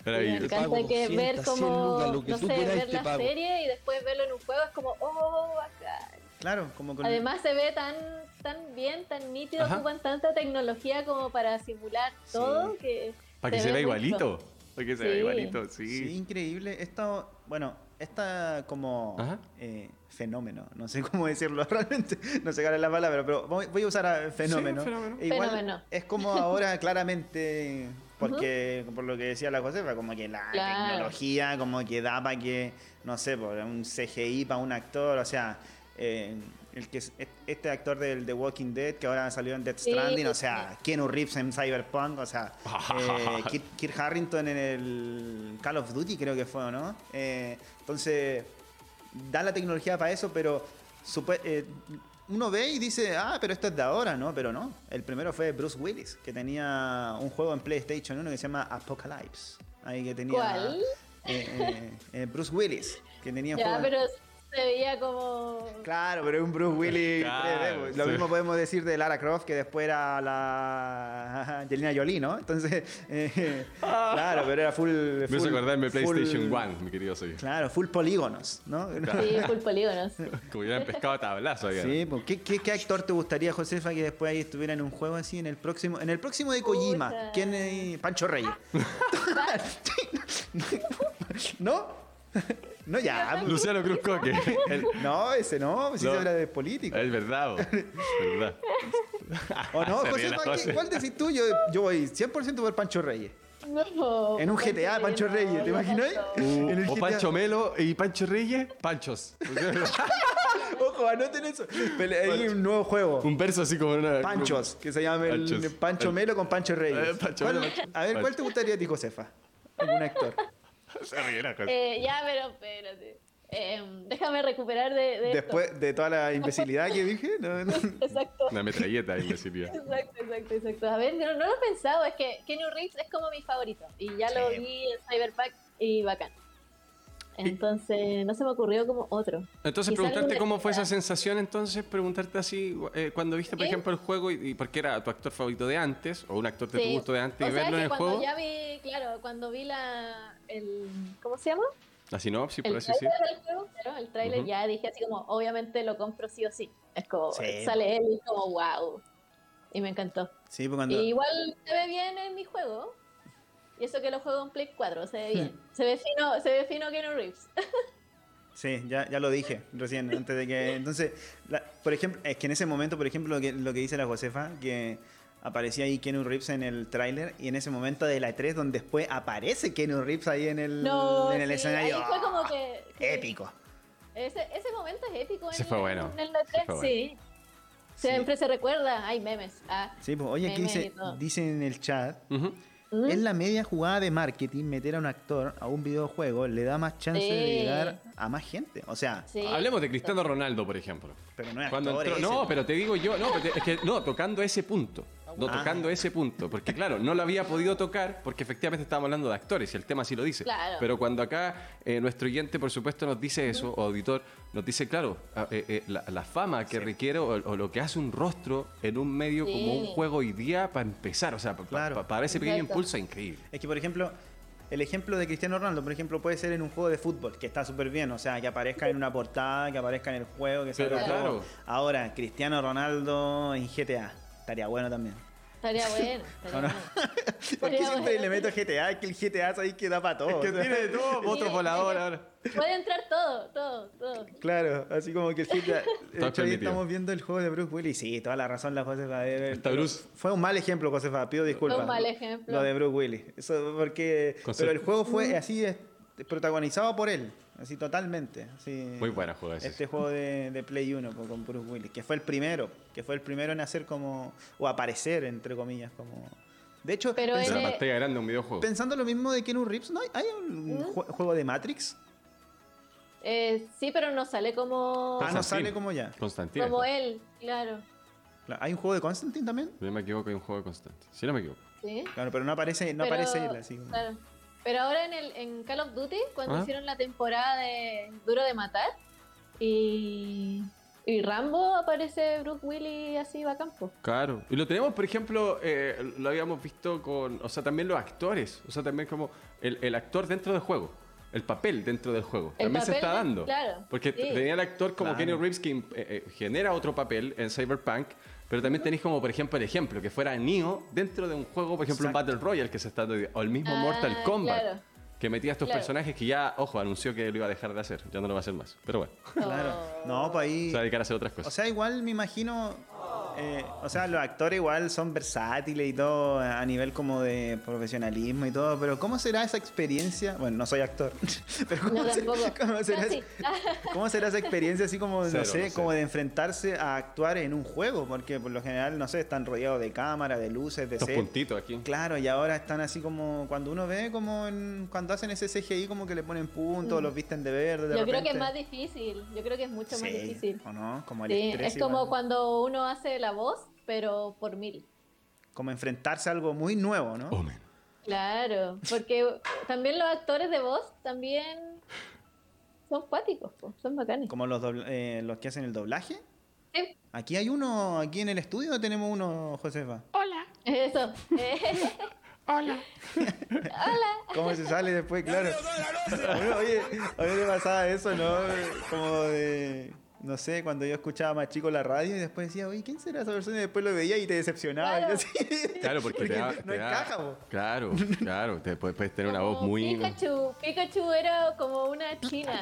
Me encanta que ver como, no sé, ver la serie y después verlo en un juego es como, oh, bacán. Claro, como Además se ve tan tan bien, tan nítido, con tanta tecnología como para simular todo que... Para que se, vea igualito. Para que se vea igualito, sí. Sí, increíble. Esto, bueno, esta como eh, fenómeno, no sé cómo decirlo realmente, no sé cuál es la palabra, pero voy a usar fenómeno. fenómeno. Igual es como ahora claramente, porque por lo que decía la Josefa, como que la tecnología como que da para que, no sé, por un CGI para un actor, o sea, eh, el que este actor del The Walking Dead que ahora salió en Death Stranding, o sea, Keanu Reeves en Cyberpunk, o sea, eh, Kit, Harrington en el Call of Duty creo que fue, ¿no? Eh, entonces, da la tecnología para eso, pero uno ve y dice, ah, pero esto es de ahora, ¿no? Pero no. El primero fue Bruce Willis, que tenía un juego en PlayStation 1 que se llama Apocalypse. Ahí que tenía. ¿Cuál? Eh, eh, Bruce Willis, que tenía ya, pero se veía como. Claro, pero es un Bruce Willis. Pues. Lo mismo podemos decir de Lara Croft, que después era la Angelina Jolie, ¿no? Entonces, eh, claro, pero era full. Me hizo acordarme Playstation 1, mi querido soy. Claro, full polígonos, ¿no? Sí, full polígonos. Como hubieran pescado tablazo. Sí, pues, ¿qué, qué, actor te gustaría, Josefa, que después ahí estuviera en un juego así en el próximo, en el próximo de Kojima? ¿Quién es? Pancho Reyes. ¿No? No, ya. Luciano Cruz Coque. No, ese no, si se habla de política. Es verdad, es verdad. ¿O no, José? ¿Cuál decís tú? Yo, yo voy 100% por Pancho Reyes. No, en un GTA, Pancho Reyes, ¿te imaginas? o Pancho Melo y Pancho Reyes, Panchos. Ojo, anoten eso. Hay un nuevo juego. Un verso así como una. Panchos, que se llama el Pancho Melo con Pancho Reyes. Eh, a ver, ¿cuál te gustaría a ti, Josefa? ¿Algún actor? Eh, ya, pero espérate. Em, déjame recuperar de, Después de toda la imbecilidad que dije. exacto. Una metralleta de imbecilidad. Exacto, exacto, exacto. A ver, no, no, lo he pensado. Es que Kenny Reeves es como mi favorito. Y ya lo vi en Cyberpunk y bacán. Entonces, no se me ocurrió como otro. Entonces, preguntarte cómo fue esa sensación, entonces, preguntarte así, eh, cuando viste, por ejemplo, el juego y, por qué era tu actor favorito de antes, o un actor de tu gusto de antes, y verlo en el cuando juego. ya vi, claro, cuando vi la. El, ¿Cómo se llama? La sinopsis, por así decirlo. Claro, el trailer ya dije así como, obviamente lo compro sí o sí. Es como, sale él y como, wow. Y me encantó. Sí, pues cuando... y igual se ve bien en mi juego. Y eso que lo juego en Play 4, se ve bien. Se ve fino, se ve fino Keanu Reeves. Sí, ya, ya lo dije recién, antes de que... Entonces, por ejemplo, es que en ese momento, por ejemplo, lo que, lo que dice la Josefa, que aparecía ahí Keanu Reeves en el tráiler y en ese momento de la E3 donde después aparece Keanu Reeves ahí en el, en el escenario. fue como que, épico. Ese, ese momento es épico en, fue bueno. en el E3, sí. Siempre se recuerda, hay memes. Ah, sí, pues oye, aquí dice, dice en el chat... Es la media jugada de marketing meter a un actor a un videojuego, le da más chance de llegar a más gente. O sea, hablemos de Cristiano Ronaldo, por ejemplo. Pero no es Cuando No, pero te digo yo, no, es que no, tocando ese punto no ah. tocando ese punto, porque claro, no lo había podido tocar porque efectivamente estábamos hablando de actores y el tema sí lo dice. Pero cuando acá eh, nuestro oyente, por supuesto, nos dice eso, o auditor, nos dice, claro, eh, eh, la, fama que requiere o, lo que hace un rostro en un medio como un juego hoy día para empezar, o sea, para ese pequeño impulso increíble. Es que, por ejemplo, el ejemplo de Cristiano Ronaldo, por ejemplo, puede ser en un juego de fútbol, que está súper bien, o sea, que aparezca en una portada, que aparezca en el juego, que sea claro. Ahora, Cristiano Ronaldo en GTA, estaría bueno también. Estaría bueno. Estaría ¿Por qué siempre le meto GTA? Es que el GTA es ahí que da para todo. Es que tiene de todo, otro volador ahora. Puede entrar todo, todo, todo. Claro, así como que el GTA. De hecho, ahí estamos viendo el juego de Bruce Willis. Sí, toda la razón la Josefa. Está Bruce. Fue un mal ejemplo, Josefa. Pido disculpas. Fue un mal ejemplo. Lo de Bruce Willis. Eso porque. Pero el juego fue así, protagonizado por él. Así totalmente. Muy buena juego ese. Este juego de, Play 1 con Bruce Willis, que fue el primero, que fue el primero en hacer como, o aparecer, entre comillas, como... De hecho, pero grande un videojuego. Pensando lo mismo de Keanu Reeves, ¿no? ¿Hay un ¿Mm? juego de Matrix? Eh, sí, pero no sale como... Ah, no sale como ya. Constantine. Como él, claro. ¿Hay un juego de Constantine también? Si no me equivoco, hay un juego de Constantine. Si no me equivoco. Sí. Claro, pero no aparece, no aparece él así. Claro. Pero ahora en, el, en Call of Duty, cuando ¿Ah? hicieron la temporada de Duro de Matar, y, y Rambo aparece Bruce Willis así va a campo. Claro. Y lo tenemos, por ejemplo, eh, lo habíamos visto con, o sea, también los actores, o sea, también como el, el actor dentro del juego. El papel dentro del juego. también se está dando. Claro, porque tenía el actor como Kenny Reeves que eh, eh, genera otro papel en Cyberpunk pero también tenéis como, por ejemplo, el ejemplo, que fuera Neo dentro de un juego, por ejemplo, un Battle Royale que se está o el mismo Mortal ah, Kombat. Que metía estos personajes que ya, ojo, anunció que lo iba a dejar de hacer. Ya no lo va a hacer más. Pero bueno. Claro. No, pues ahí. Se va a dedicar a hacer otras cosas. O sea, igual me imagino eh, o sea, los actores igual son versátiles y todo a nivel como de profesionalismo y todo, pero ¿cómo será esa experiencia? Bueno, no soy actor, pero ¿cómo, será, esa experiencia así como, no sé, como de enfrentarse a actuar en un juego? Porque por lo general, no sé, están rodeados de cámara, de luces, de Estos puntitos aquí. Claro, y ahora están así como, cuando uno ve como cuando hacen ese CGI como que le ponen puntos, mm. los visten de verde. Yo creo que es más difícil, yo creo que es mucho más difícil. ¿O no? Como el es como cuando uno hace la voz, pero por mil. Como enfrentarse a algo muy nuevo, ¿no? Claro, porque también los actores de voz también son cuáticos, son bacanes. Como los, eh, los que hacen el doblaje. Sí. Aquí hay uno, aquí en el estudio tenemos uno, Josefa. Hola. Eso. Hola. Hola. ¿Cómo se sale después? Claro. oye, oye, le pasaba eso, ¿no? Como de no sé, cuando yo escuchaba más chico la radio y después decía, oye, ¿quién será esa persona? Y después lo veía y te decepcionaba. Claro, claro porque, te no encaja, vos. Claro, claro, te puedes, tener una voz muy... Pikachu, Pikachu era como una china.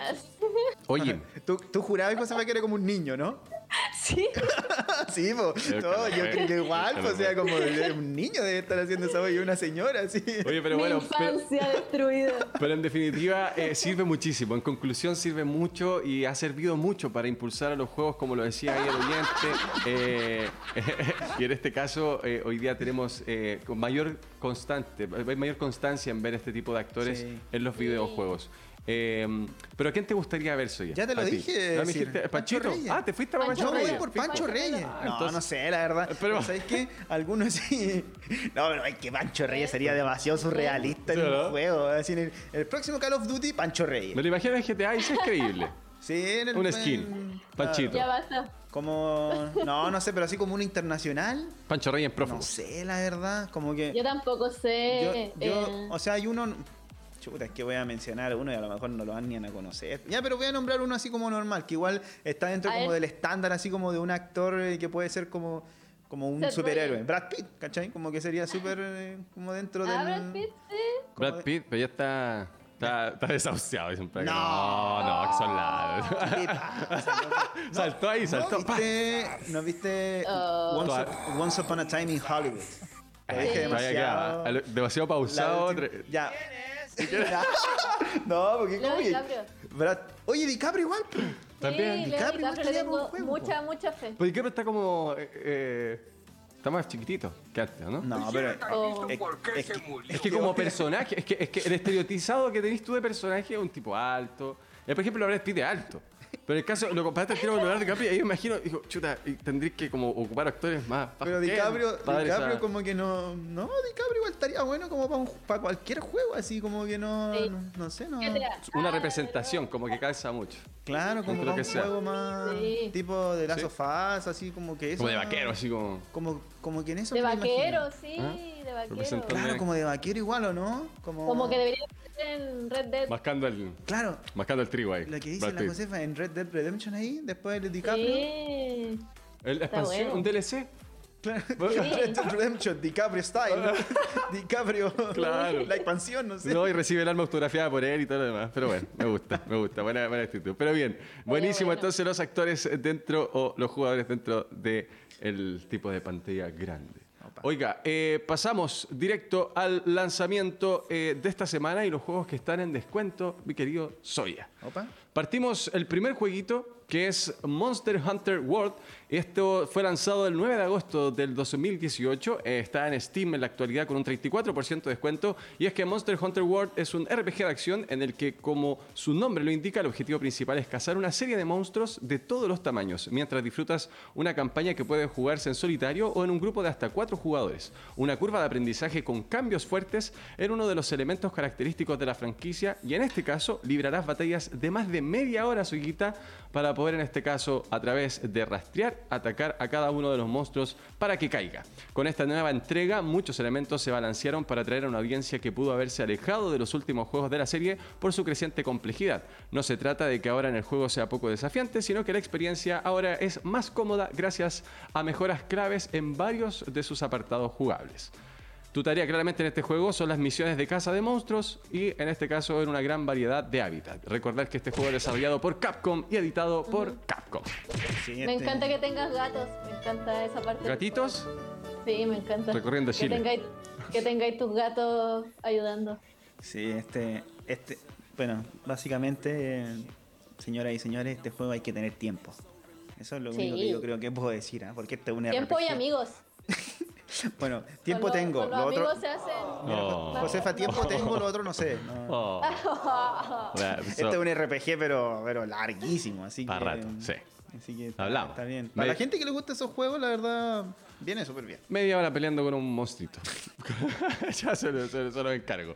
Oye. tú, tú jurabas que era como un niño, ¿no? Sí. sí, pues. yo creo que igual, o sea, como un niño debe estar haciendo esa voz y una señora, sí. Oye, pero bueno. infancia destruida. Pero en definitiva, eh, sirve muchísimo. En conclusión, sirve mucho y ha servido mucho para impulsar a los juegos, como lo decía ahí el oyente. Eh, y en este caso, eh, hoy día tenemos con mayor constante, mayor constancia en ver este tipo de actores en los videojuegos. Eh, ¿Pero a quién te gustaría ver, Soya? Ya te lo dije. ¿No me dijiste? ¿Panchito? Ah, te fuiste a Pancho, Reyes. Yo voy por Pancho Reyes. no, no sé, la verdad. Pero, ¿sabes qué? Algunos sí. No, pero es que Pancho Reyes sería demasiado surrealista en un juego. decir, el, próximo Call of Duty, Pancho Reyes. Me lo imagino en GTA y es creíble. Sí, en el. Un skin. Panchito. Ya basta. Como. No, no sé, pero así como un internacional. Pancho Reyes en prófugo. No sé, la verdad. Como que. Yo tampoco sé. Yo, eh. O sea, hay uno chuta, es que voy a mencionar uno y a lo mejor no lo van ni a conocer. Ya, pero voy a nombrar uno así como normal, que igual está dentro como del estándar, así como de un actor eh, que puede ser como como un superhéroe. Brad Pitt, ¿cachai? Como que sería súper eh, como dentro ah, del... Brad Pitt, sí. Brad Pitt, pero ya está... Está, está desahuciado, No, no, que son lados. saltó ahí, saltó. ¿No viste, ¿no viste oh. Once, Upon a Time in Hollywood? Te dije demasiado. demasiado pausado. Ya. no, porque como Oye, DiCaprio igual. También. DiCaprio, DiCaprio le tengo mucha, mucha fe. Pues DiCaprio está como. Eh, eh, está más chiquitito que antes, ¿no? No, pero. Oh. Es, que, como personaje, es que, es que el estereotizado que tenés tú de personaje es un tipo alto. Por ejemplo, ahora es alto. Pero el caso, lo comparaste al con Leonardo DiCaprio y ahí me imagino, dijo, chuta, y tendrías que como ocupar actores más. Pero DiCaprio, DiCaprio como que no. No, DiCaprio igual estaría bueno como para, para cualquier juego, así como que no. No, sé, no. Una representación, como que calza mucho. Claro, como para un juego más. Tipo de las sofás, así como que eso. Como de vaquero, así como. Como, como que en eso. De vaquero, sí, ¿Ah? De vaquero. Claro, como de vaquero igual, ¿o no? Como, como que debería en Red Dead. Mascando el, claro. mascando el trigo ahí. Lo que dice la Josefa en Red Dead Redemption ahí, después de DiCaprio. Sí. El expansión, un DLC. Claro. Red Dead Redemption, DiCaprio style. DiCaprio. Claro. La expansión, no sé. No, y recibe el alma autografiada por él y todo lo demás. Pero bueno, me gusta, me gusta. Buena, buena actitud. Pero bien, buenísimo. Entonces, los actores dentro o los jugadores dentro del el tipo de pantalla grande. Oiga, eh, pasamos directo al lanzamiento eh, de esta semana y los juegos que están en descuento, mi querido Soya. Partimos el primer jueguito que es Monster Hunter World. Esto fue lanzado el 9 de agosto del 2018. Eh, está en Steam en la actualidad con un 34% de descuento. Y es que Monster Hunter World es un RPG de acción en el que, como su nombre lo indica, el objetivo principal es cazar una serie de monstruos de todos los tamaños, mientras disfrutas una campaña que puede jugarse en solitario o en un grupo de hasta cuatro jugadores. Una curva de aprendizaje con cambios fuertes era uno de los elementos característicos de la franquicia y en este caso librarás batallas de más de media hora, Suiguita, para poder en este caso a través de rastrear atacar a cada uno de los monstruos para que caiga. Con esta nueva entrega muchos elementos se balancearon para atraer a una audiencia que pudo haberse alejado de los últimos juegos de la serie por su creciente complejidad. No se trata de que ahora en el juego sea poco desafiante, sino que la experiencia ahora es más cómoda gracias a mejoras claves en varios de sus apartados jugables. Tu tarea claramente en este juego son las misiones de caza de monstruos y en este caso en una gran variedad de hábitat. Recordad que este juego es desarrollado por Capcom y editado por Capcom. Me este- encanta que tengas gatos, me encanta esa parte. ¿Gatitos? Sí, me encanta. Recorriendo Chile. Que tengáis, tus gatos ayudando. Sí, este, este, bueno, básicamente, señoras y señores, este juego hay que tener tiempo. Eso es lo único que yo creo que puedo decir, ¿eh? porque este es un Tiempo y amigos. Bueno, tiempo tengo. lo otro... se hacen... Josefa, tiempo tengo, lo otro no sé. Oh. este es un RPG, pero, pero larguísimo, así que. rato, sí. Así que Hablamos. Está bien. Para la gente que le gusta esos juegos, la verdad, viene súper bien. Media hora peleando con un monstruito. ya se lo, se, encargo.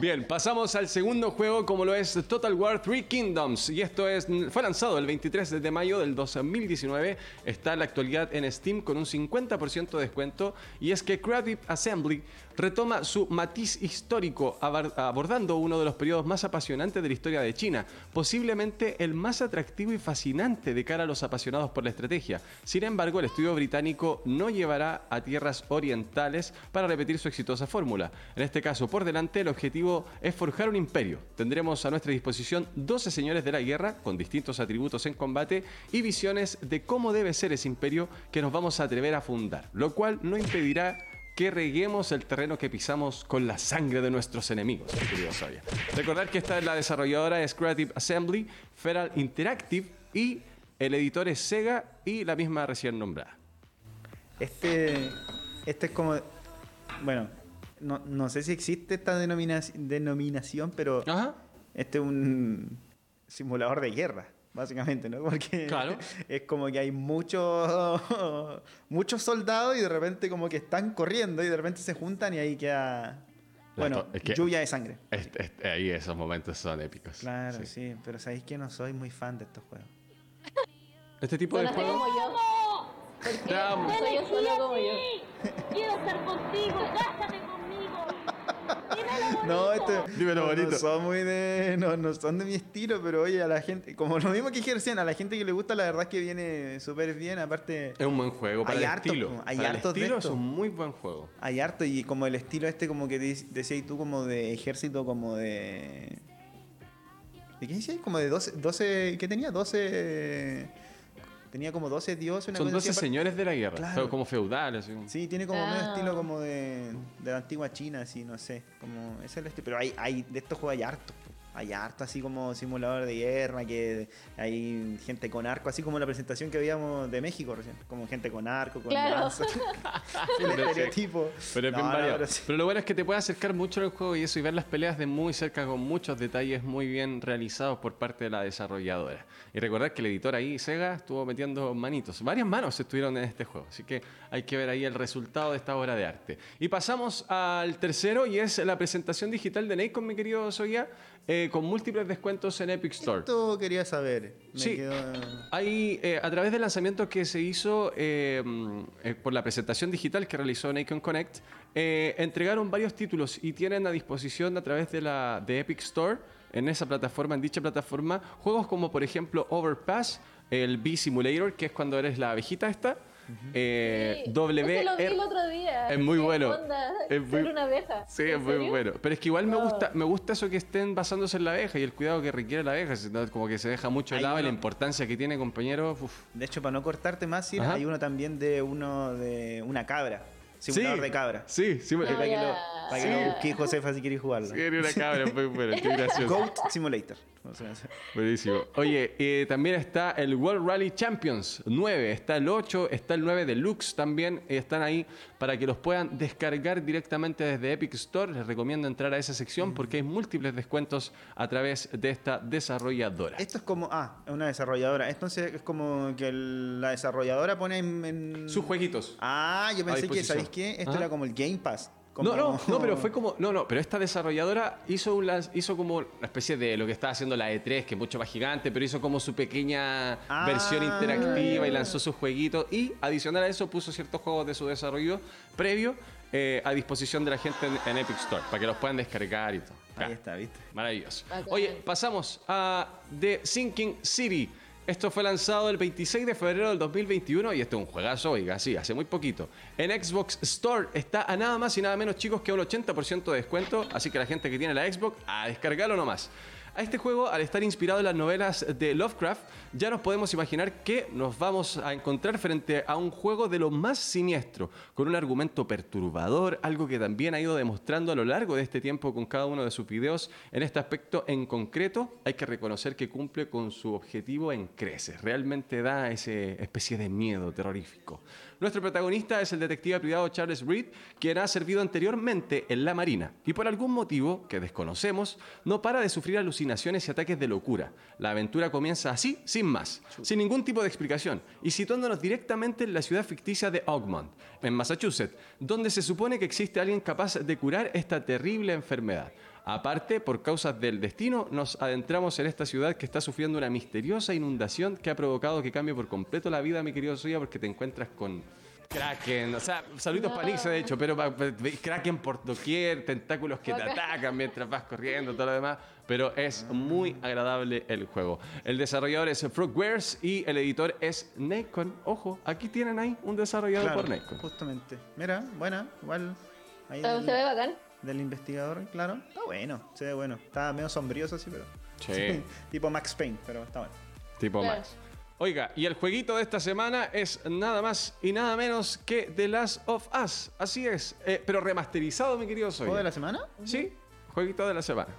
Bien, pasamos al segundo juego, como lo es Total War 3 Kingdoms. Y esto es fue lanzado el 23 de mayo del 2019. Está en la actualidad en Steam con un 50% de descuento. Y es que Creative Assembly retoma su matiz histórico abordando uno de los periodos más apasionantes de la historia de China, posiblemente el más atractivo y fascinante de cara a los apasionados por la estrategia. Sin embargo, el estudio británico no llevará a tierras orientales para repetir su exitosa fórmula. En este caso, por delante, el objetivo es forjar un imperio. Tendremos a nuestra disposición 12 señores de la guerra con distintos atributos en combate y visiones de cómo debe ser ese imperio que nos vamos a atrever a fundar, lo cual no impedirá que reguemos el terreno que pisamos con la sangre de nuestros enemigos, querido Soya. Recordar que esta es la desarrolladora es Creative Assembly, Feral Interactive y el editor es Sega y la misma recién nombrada. Este, este es como, bueno, no, sé si existe esta denominación, pero este es un simulador de guerra básicamente, ¿no? Porque es como que hay muchos muchos soldados y de repente como que están corriendo y de repente se juntan y ahí queda bueno, lluvia de sangre. ahí esos momentos son épicos. Claro, sí, pero sabéis que no soy muy fan de estos juegos. Este tipo de juegos. como yo. ¿Por qué? Soy yo solo como yo. Quiero estar contigo, cásate no, no, son muy de. No, son de mi estilo, pero oye, a la gente. Como lo mismo que ejercían, a la gente que le gusta, la verdad es que viene súper bien. Aparte. Es un buen juego para hay el estilo. Hay harto el estilo es un muy buen juego. Hay harto, y como el estilo este, como que decías tú, como de ejército, como de. ¿De qué decías? Como de 12. 12 ¿Qué tenía? 12 tenía como 12 dioses. Son 12 señores de la guerra, como feudales. Sí, tiene como un ah. estilo como de, de, la antigua China, así, no sé. Como, ese es el estilo. Pero hay, hay, de estos juegos hay harto hay harto así como simulador de guerra, que hay gente con arco, así como la presentación que veíamos de México recién, como gente con arco, con claro. el estereotipo. Pero es bien variado. Pero, lo bueno es que te puede acercar mucho al juego y eso y ver las peleas de muy cerca con muchos detalles muy bien realizados por parte de la desarrolladora. Y recordar que el editor ahí, Sega, estuvo metiendo manitos. Varias manos estuvieron en este juego, así que hay que ver ahí el resultado de esta obra de arte. Y pasamos al tercero y es la presentación digital de Nacon, mi querido Soya. Eh, con múltiples descuentos en Epic Store. Esto quería saber. sí, hay, eh, a través del lanzamiento que se hizo eh, por la presentación digital que realizó Nacon Connect, entregaron varios títulos y tienen a disposición a través de, la, de Epic Store, en esa plataforma, en dicha plataforma, juegos como por ejemplo Overpass, el B Simulator, que es cuando eres la abejita esta, eh, w lo vi el otro día. Es muy bueno. es muy, una abeja. Sí, es muy bueno. Pero es que igual me gusta me gusta eso que estén basándose en la abeja y el cuidado que requiere la abeja. Como que se deja mucho de lado y la importancia que tiene, compañero. De hecho, para no cortarte más, hay uno también de uno de una cabra. Simulador de cabra. Sí, sí. para, que lo, para que lo busque Josefa si quieres jugarlo. Sí, una cabra, muy bueno, qué gracioso. Goat Simulator. Buenísimo. Oye, eh, también está el World Rally Champions 9, está el 8, está el 9 Deluxe también, eh, están ahí para que los puedan descargar directamente desde Epic Store. Les recomiendo entrar a esa sección porque hay múltiples descuentos a través de esta desarrolladora. Esto es como, ah, es una desarrolladora. Entonces es como que la desarrolladora pone en, sus jueguitos. Ah, yo pensé que, ¿sabéis qué? Esto era como el Game Pass. No, no, no, pero fue como. No, no, pero esta desarrolladora hizo, hizo como una especie de lo que estaba haciendo la E3, que es mucho más gigante, pero hizo como su pequeña versión ah. interactiva y lanzó sus jueguitos. Y adicional a eso puso ciertos juegos de su desarrollo previo eh, a disposición de la gente en, Epic Store, para que los puedan descargar y todo. Ahí está, ¿viste? Maravilloso. Oye, pasamos a The Sinking City. Esto fue lanzado el 26 de febrero del 2021 y esto es un juegazo, oiga, sí, hace muy poquito. En Xbox Store está a nada más y nada menos, chicos, que un 80% de descuento, así que la gente que tiene la Xbox, a descargarlo nomás. A este juego, al estar inspirado en las novelas de Lovecraft, ya nos podemos imaginar que nos vamos a encontrar frente a un juego de lo más siniestro, con un argumento perturbador, algo que también ha ido demostrando a lo largo de este tiempo con cada uno de sus videos. En este aspecto en concreto, hay que reconocer que cumple con su objetivo en creces. Realmente da esa especie de miedo terrorífico. Nuestro protagonista es el detective privado Charles Reed, quien ha servido anteriormente en la Marina y por algún motivo que desconocemos no para de sufrir alucinaciones y ataques de locura. La aventura comienza así, sin más, sin ningún tipo de explicación y situándonos directamente en la ciudad ficticia de Ogmont, en Massachusetts, donde se supone que existe alguien capaz de curar esta terrible enfermedad. Aparte, por causas del destino, nos adentramos en esta ciudad que está sufriendo una misteriosa inundación que ha provocado que cambie por completo la vida, mi querido Soya, porque te encuentras con Kraken, o sea, saludos no. para de hecho, pero Kraken por doquier, tentáculos que te atacan mientras vas corriendo, todo lo demás, pero es muy agradable el juego. El desarrollador es Frogwares y el editor es Nacon. Ojo, aquí tienen ahí un desarrollador por Nacon. Justamente. Mira, buena, igual. Ahí se ve bacán del investigador, claro. Está bueno, se ve bueno. Está medio sombrío, sí, pero. Sí. tipo Max Payne, pero está bueno. Tipo Max. Oiga, y el jueguito de esta semana es nada más y nada menos que The Last of Us. Así es, eh, pero remasterizado, mi querido Soy. ¿Juego de la semana? Sí, jueguito de la semana.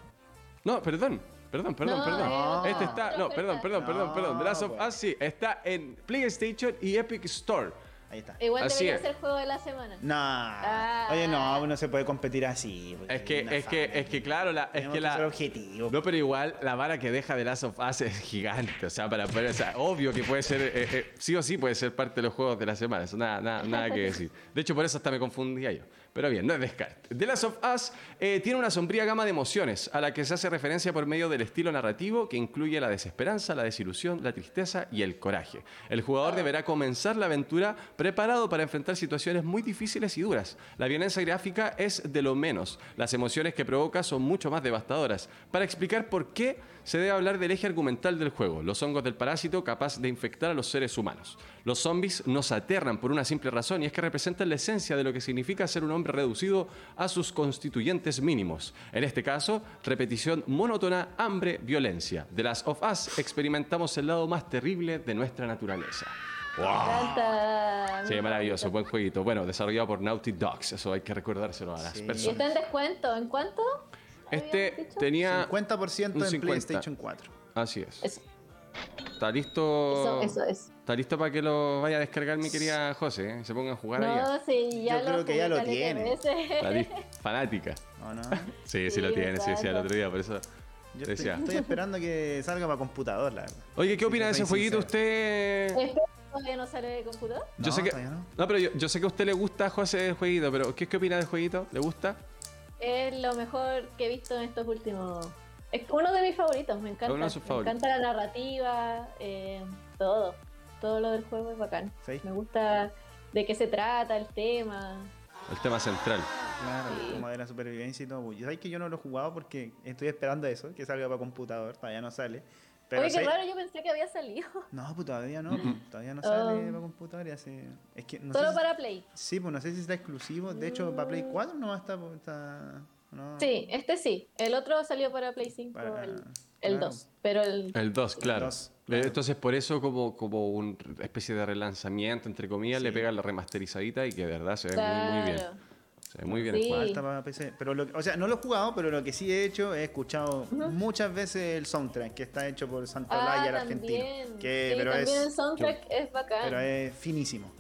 No, perdón. Perdón, perdón, perdón. Este está. No, perdón, perdón, perdón, perdón. The Last of Us sí, está en PlayStation y Epic Store. Ahí está. Igual así debería es. ser juego de la semana. No. Ah. Oye, no, no se puede competir así. Es que, es que, es que, claro, la, es que, la. objetivo. No, pero igual la vara que deja de Last of Us es gigante. O sea, para poder, o sea, obvio que puede ser, eh, eh, sí o sí puede ser parte de los juegos de la semana. Eso nada, nada, nada que decir. De hecho, por eso hasta me confundía yo. Pero bien, no es descarte. The Last of Us eh, tiene una sombría gama de emociones a la que se hace referencia por medio del estilo narrativo que incluye la desesperanza, la desilusión, la tristeza y el coraje. El jugador deberá comenzar la aventura preparado para enfrentar situaciones muy difíciles y duras. La violencia gráfica es de lo menos. Las emociones que provoca son mucho más devastadoras. Para explicar por qué se debe hablar del eje argumental del juego, los hongos del parásito capaz de infectar a los seres humanos. Los zombies nos aterran por una simple razón y es que representan la esencia de lo que significa ser un hombre reducido a sus constituyentes mínimos. En este caso, repetición monótona, hambre, violencia. De las of Us experimentamos el lado más terrible de nuestra naturaleza. ¡Wow! Sí, maravilloso, buen jueguito. Bueno, desarrollado por Naughty Dogs, eso hay que recordárselo a las personas. ¿Y está en descuento? ¿En cuánto? Este tenía 50% en PlayStation 4. Así es. ¿Está listo? Eso, eso es. ¿Está listo para que lo vaya a descargar mi querida José? Eh? Se pongan a jugar no, allá. Sí, ya Yo creo que ya lo tiene. Está listo. Fanática. ¿O no? Sí, sí, sí lo tiene, sí, sí, el otro día, por eso. Yo estoy, estoy, esperando que salga para computador, la verdad. Oye, ¿qué opina de ese jueguito usted? ¿Todavía no sale de computador? Yo sé que, no. no. pero yo, yo, sé que a usted le gusta, José, el jueguito, pero ¿qué, qué opina del jueguito? ¿Le gusta? Es lo mejor que he visto en estos últimos. Es uno de mis favoritos, me encanta. Uno de sus me encanta la narrativa, eh, todo. Todo lo del juego es bacán. ¿Sí? Me gusta de qué se trata, el tema. El tema central. Claro, sí. como de la supervivencia y todo. ¿Sabes que yo no lo he jugado porque estoy esperando eso, que salga para computador, todavía no sale. Pero Oye, qué raro, yo pensé que había salido. No, pues todavía no, -mm. todavía no sale para computador. Hace... Es que no Solo sé para. Play. Sí, pues no sé si está exclusivo. De hecho, para Play 4 no está... está... No. Sí, este sí. El otro salió para Play 5, para... el, el claro. 2. Pero el... El 2, claro. El 2, claro. Entonces, por eso, como, como una especie de relanzamiento, entre comillas, sí. le pega la remasterizadita y que de verdad se ve claro. muy, muy bien. Muy bien. Sí. Falta para PC. Pero lo, o sea, no lo he jugado, pero lo que sí he hecho, he escuchado uh -huh. muchas veces el soundtrack que está hecho por Santolaya, ah, argentino. Que, sí, pero también es, el soundtrack yo, es bacán. Pero es finísimo.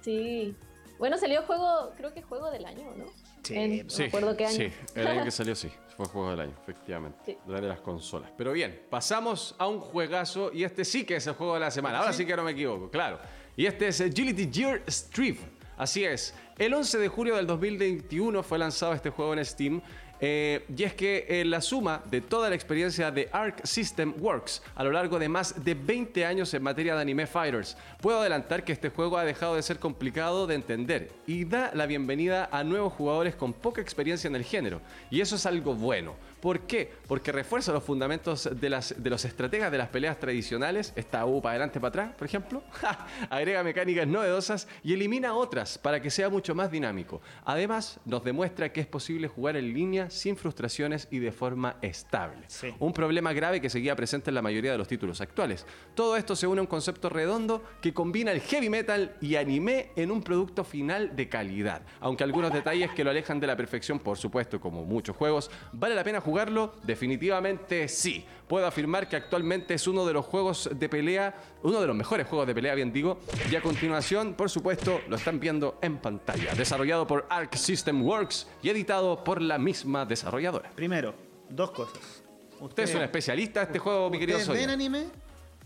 Sí. Bueno, salió juego, creo que juego del año, ¿no? Sí, en, sí, no recuerdo qué año. Sí, el año que salió sí, fue juego del año, efectivamente. Sí. De las consolas. Pero bien, pasamos a un juegazo y este sí que es el juego de la semana. Ahora sí que no me equivoco, claro. Y este es Agility Gear Strive. Así es. El 11 de julio del 2021 fue lanzado este juego en Steam Eh, y es que eh, la suma de toda la experiencia de Arc System Works a lo largo de más de 20 años en materia de anime fighters, puedo adelantar que este juego ha dejado de ser complicado de entender y da la bienvenida a nuevos jugadores con poca experiencia en el género. Y eso es algo bueno. ¿Por qué? Porque refuerza los fundamentos de, las, de los estrategas de las peleas tradicionales, esta U para adelante para atrás, por ejemplo, agrega mecánicas novedosas y elimina otras para que sea mucho más dinámico. Además, nos demuestra que es posible jugar en línea sin frustraciones y de forma estable. Un problema grave que seguía presente en la mayoría de los títulos actuales. Todo esto se une a un concepto redondo que combina el heavy metal y anime en un producto final de calidad. Aunque algunos detalles que lo alejan de la perfección, por supuesto, como muchos juegos, vale la pena jugar jugarlo? Definitivamente sí. Puedo afirmar que actualmente es uno de los juegos de pelea, uno de los mejores juegos de pelea, bien digo. Y a continuación, por supuesto, lo están viendo en pantalla. Desarrollado por Arc System Works y editado por la misma desarrolladora. Primero, dos cosas. Usted es un especialista de este juego, mi querido Soy. ven anime?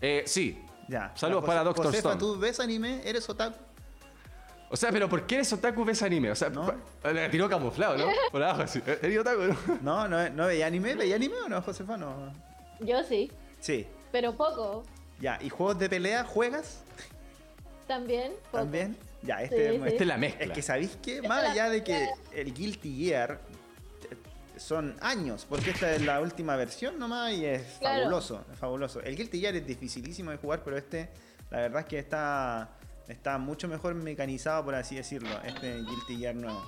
Eh, sí. Ya. Saludos para Doctor Stone. ¿tú ves anime? ¿Eres otaku? O sea, pero ¿por qué eres otaku ves anime? O sea, ¿No? le tiró camuflado, ¿no? Por abajo así. ¿Eres otaku, no? No, no, veía anime, veía anime o no, Josefa? No. Yo sí. Sí. Pero poco. Ya, ¿y juegos de pelea juegas? También. Poco. También. Ya, este, este es la mezcla. Es que sabéis que, más allá de que el Guilty Gear son años, porque esta es la última versión nomás y es fabuloso, es fabuloso. El Guilty Gear es dificilísimo de jugar, pero este, la verdad es que está Está mucho mejor mecanizado, por así decirlo, este Guilty Gear nuevo.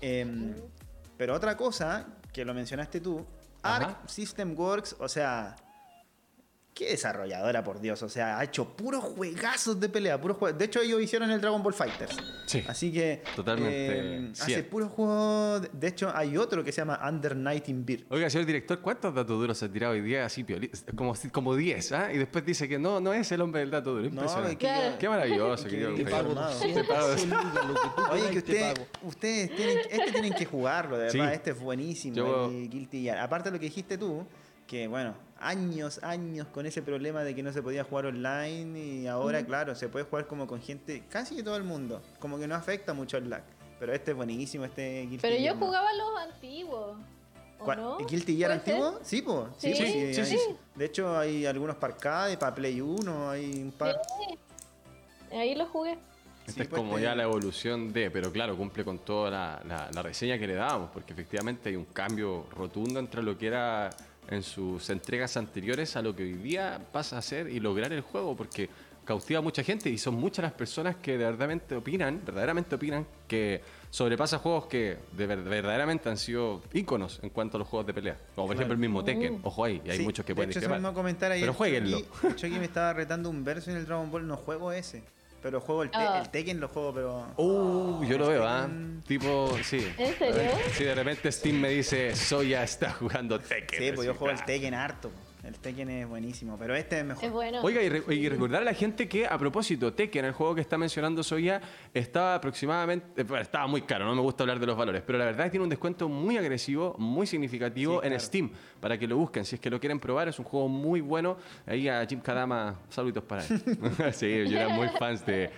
Em, pero otra cosa, que lo mencionaste tú, Arc System Works, o sea, Qué desarrolladora, por Dios. O sea, ha hecho puros juegazos de pelea. Puros De hecho, ellos hicieron el Dragon Ball Fighters. Sí. Así que. Totalmente. Eh, hace puros juegos. De hecho, hay otro que se llama Under Night in Beer. Oiga, señor director, ¿cuántos datos duros se ha tirado hoy día? Así, como, como 10, ¿ah? Y después dice que no, no es el hombre del dato duro. Impresionante. No, qué, maravilloso, querido. Te pago, Oye, que usted, ustedes tienen, este tienen que jugarlo, de verdad. Este es buenísimo. El Guilty Gear. Aparte de lo que dijiste tú que bueno, años, años con ese problema de que no se podía jugar online y ahora, claro, se puede jugar como con gente, casi de todo el mundo, como que no afecta mucho el lag. Pero este es buenísimo, este Guilty Pero yo jugaba los antiguos. ¿o no? ¿Guilty Gear antiguo? Sí, pues. Sí, sí, sí, De hecho, hay algunos para arcade, para Play 1, hay un par. Ahí lo jugué. Esta es pues, como ya la evolución de, pero claro, cumple con toda la, la, reseña que le dábamos, porque efectivamente hay un cambio rotundo entre lo que era en sus entregas anteriores a lo que hoy día pasa a ser y lograr el juego, porque cautiva a mucha gente y son muchas las personas que verdaderamente opinan, verdaderamente opinan que sobrepasa juegos que de verdaderamente han sido íconos en cuanto a los juegos de pelea. Como por ejemplo el mismo Tekken. Uh. Ojo ahí, y hay muchos que pueden comentar Pero jueguenlo. Chucky me estaba retando un verso en el Dragon Ball, no juego ese. Pero juego el, ah. el, Tekken, lo juego, pero. Uh, yo lo veo, ¿ah? Tipo, sí. ¿En serio? Sí, de repente Steam me dice, Soya está jugando Tekken. Sí, pues yo juego el Tekken harto. El Tekken es buenísimo, pero este es mejor. Es bueno. Oiga, y, recordar a la gente que, a propósito, Tekken, el juego que está mencionando Soya, estaba aproximadamente. Bueno, estaba muy caro, no me gusta hablar de los valores, pero la verdad es que tiene un descuento muy agresivo, muy significativo en Steam, para que lo busquen. Si es que lo quieren probar, es un juego muy bueno. Ahí a Jim Kadama, saluditos para él. sí, yo era muy fans de,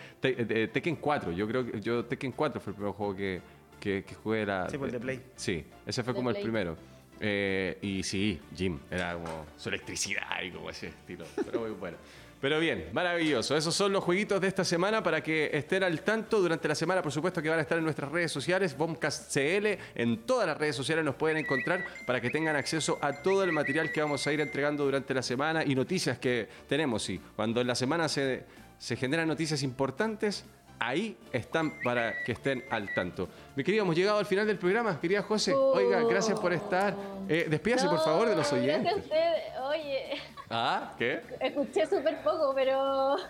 Tekken 4. Yo creo que yo Tekken 4 fue el primer juego que, que, jugué. Era, sí, por el de Play. Sí, ese fue como el primero. Eh, y sí, Jim, era como su electricidad y como ese estilo. Pero bueno. Pero bien, maravilloso. Esos son los jueguitos de esta semana para que estén al tanto durante la semana. Por supuesto que van a estar en nuestras redes sociales, Bombcast CL. En todas las redes sociales nos pueden encontrar para que tengan acceso a todo el material que vamos a ir entregando durante la semana y noticias que tenemos. Y cuando en la semana se, se generan noticias importantes, ahí están para que estén al tanto. Mi querido, hemos llegado al final del programa. Querida José, oiga, gracias por estar. Eh, despídase, por favor, de los oyentes. Gracias a usted. Oye. ¿Ah? ¿Qué? Escuché súper poco, pero.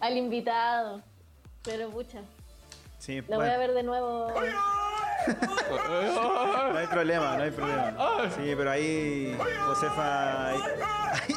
al invitado. Pero pucha. Sí, Lo voy a ver de nuevo. no hay problema, no hay problema. Sí, pero ahí Josefa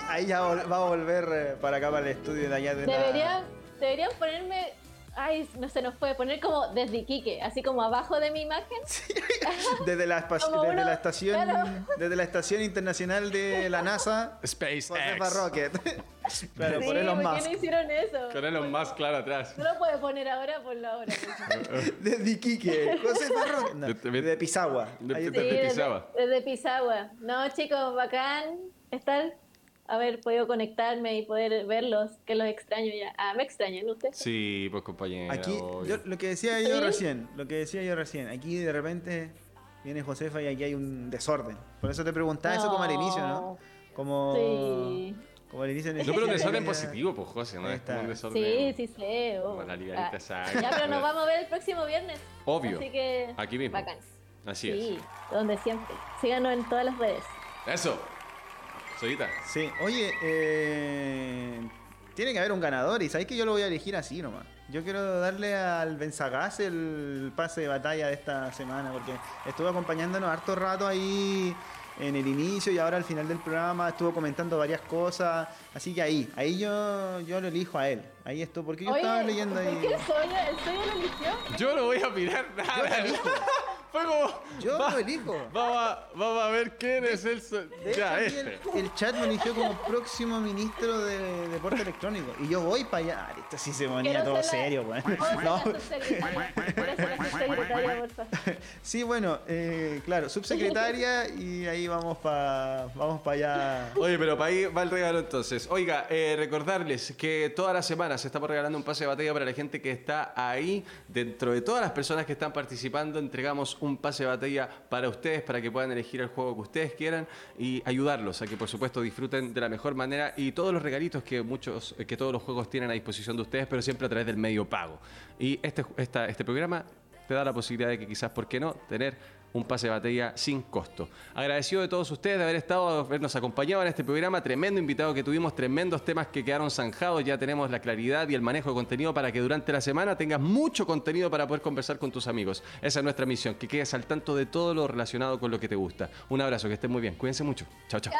ahí, ya va a volver eh, para acá para el estudio de allá de Deberían, deberían ponerme Ay, no se nos puede poner como desde Iquique, así como abajo de mi imagen. Desde, la desde la estación desde la estación internacional de la NASA. SpaceX. Rocket. claro, sí, por Elon Musk. ¿Por qué no hicieron eso? Con Elon Musk, claro, atrás. No lo puede poner ahora, ponlo ahora. desde Iquique. Josefa Rocket. No, desde Pisagua. Desde, desde Pisagua. Desde Pisagua. No, chicos, bacán estar haber podido conectarme y poder verlos, que los extraño ya. Ah, me extrañan ustedes. Sí, pues compañero. Aquí, yo, lo que decía yo recién, lo que decía yo recién, aquí de repente viene Josefa y aquí hay un desorden. Por eso te preguntaba eso como al inicio, ¿no? Como... Sí. Como al inicio. No, pero un desorden positivo, pues, José, ¿no? Es como un desorden. Sí, sí sé. Oh. la ah, ya, pero nos vamos a ver el próximo viernes. Obvio. Así que. Aquí mismo. Bacán. Así sí, donde siempre. Síganos en todas las redes. Eso. Sí, oye, eh, tiene que haber un ganador y sabéis que yo lo voy a elegir así nomás. Yo quiero darle al Benzagás el pase de batalla de esta semana porque estuvo acompañándonos harto rato ahí en el inicio y ahora al final del programa estuvo comentando varias cosas. Así que ahí, ahí yo, yo lo elijo a él. Ahí esto, porque yo estaba leyendo ahí. ¿Por qué soy, lo eligió? Yo no voy a mirar nada. Yo fue como. Yo lo elijo. Vamos a, vamos a ver quién es el. ya, este. el, chat me eligió como próximo ministro de deporte electrónico. Y yo voy para allá. Esto sí se ponía todo serio, weón. No. sí, bueno, eh, claro, subsecretaria y ahí vamos para vamos para allá. Oye, pero para ahí va el regalo entonces. Oiga, eh, recordarles que todas las semanas estamos regalando un pase de batalla para la gente que está ahí. Dentro de todas las personas que están participando, entregamos un pase de batalla para ustedes, para que puedan elegir el juego que ustedes quieran y ayudarlos a que por supuesto disfruten de la mejor manera y todos los regalitos que muchos, que todos los juegos tienen a disposición de ustedes, pero siempre a través del medio pago. Y este, este programa te da la posibilidad de que quizás, ¿por qué no?, tener un pase de batalla sin costo. Agradecido de todos ustedes de haber estado, habernos acompañado en este programa, tremendo invitado que tuvimos, tremendos temas que quedaron zanjados, ya tenemos la claridad y el manejo de contenido para que durante la semana tengas mucho contenido para poder conversar con tus amigos. Esa es nuestra misión, que quedes al tanto de todo lo relacionado con lo que te gusta. Un abrazo, que estén muy bien, cuídense mucho. Chao, chao.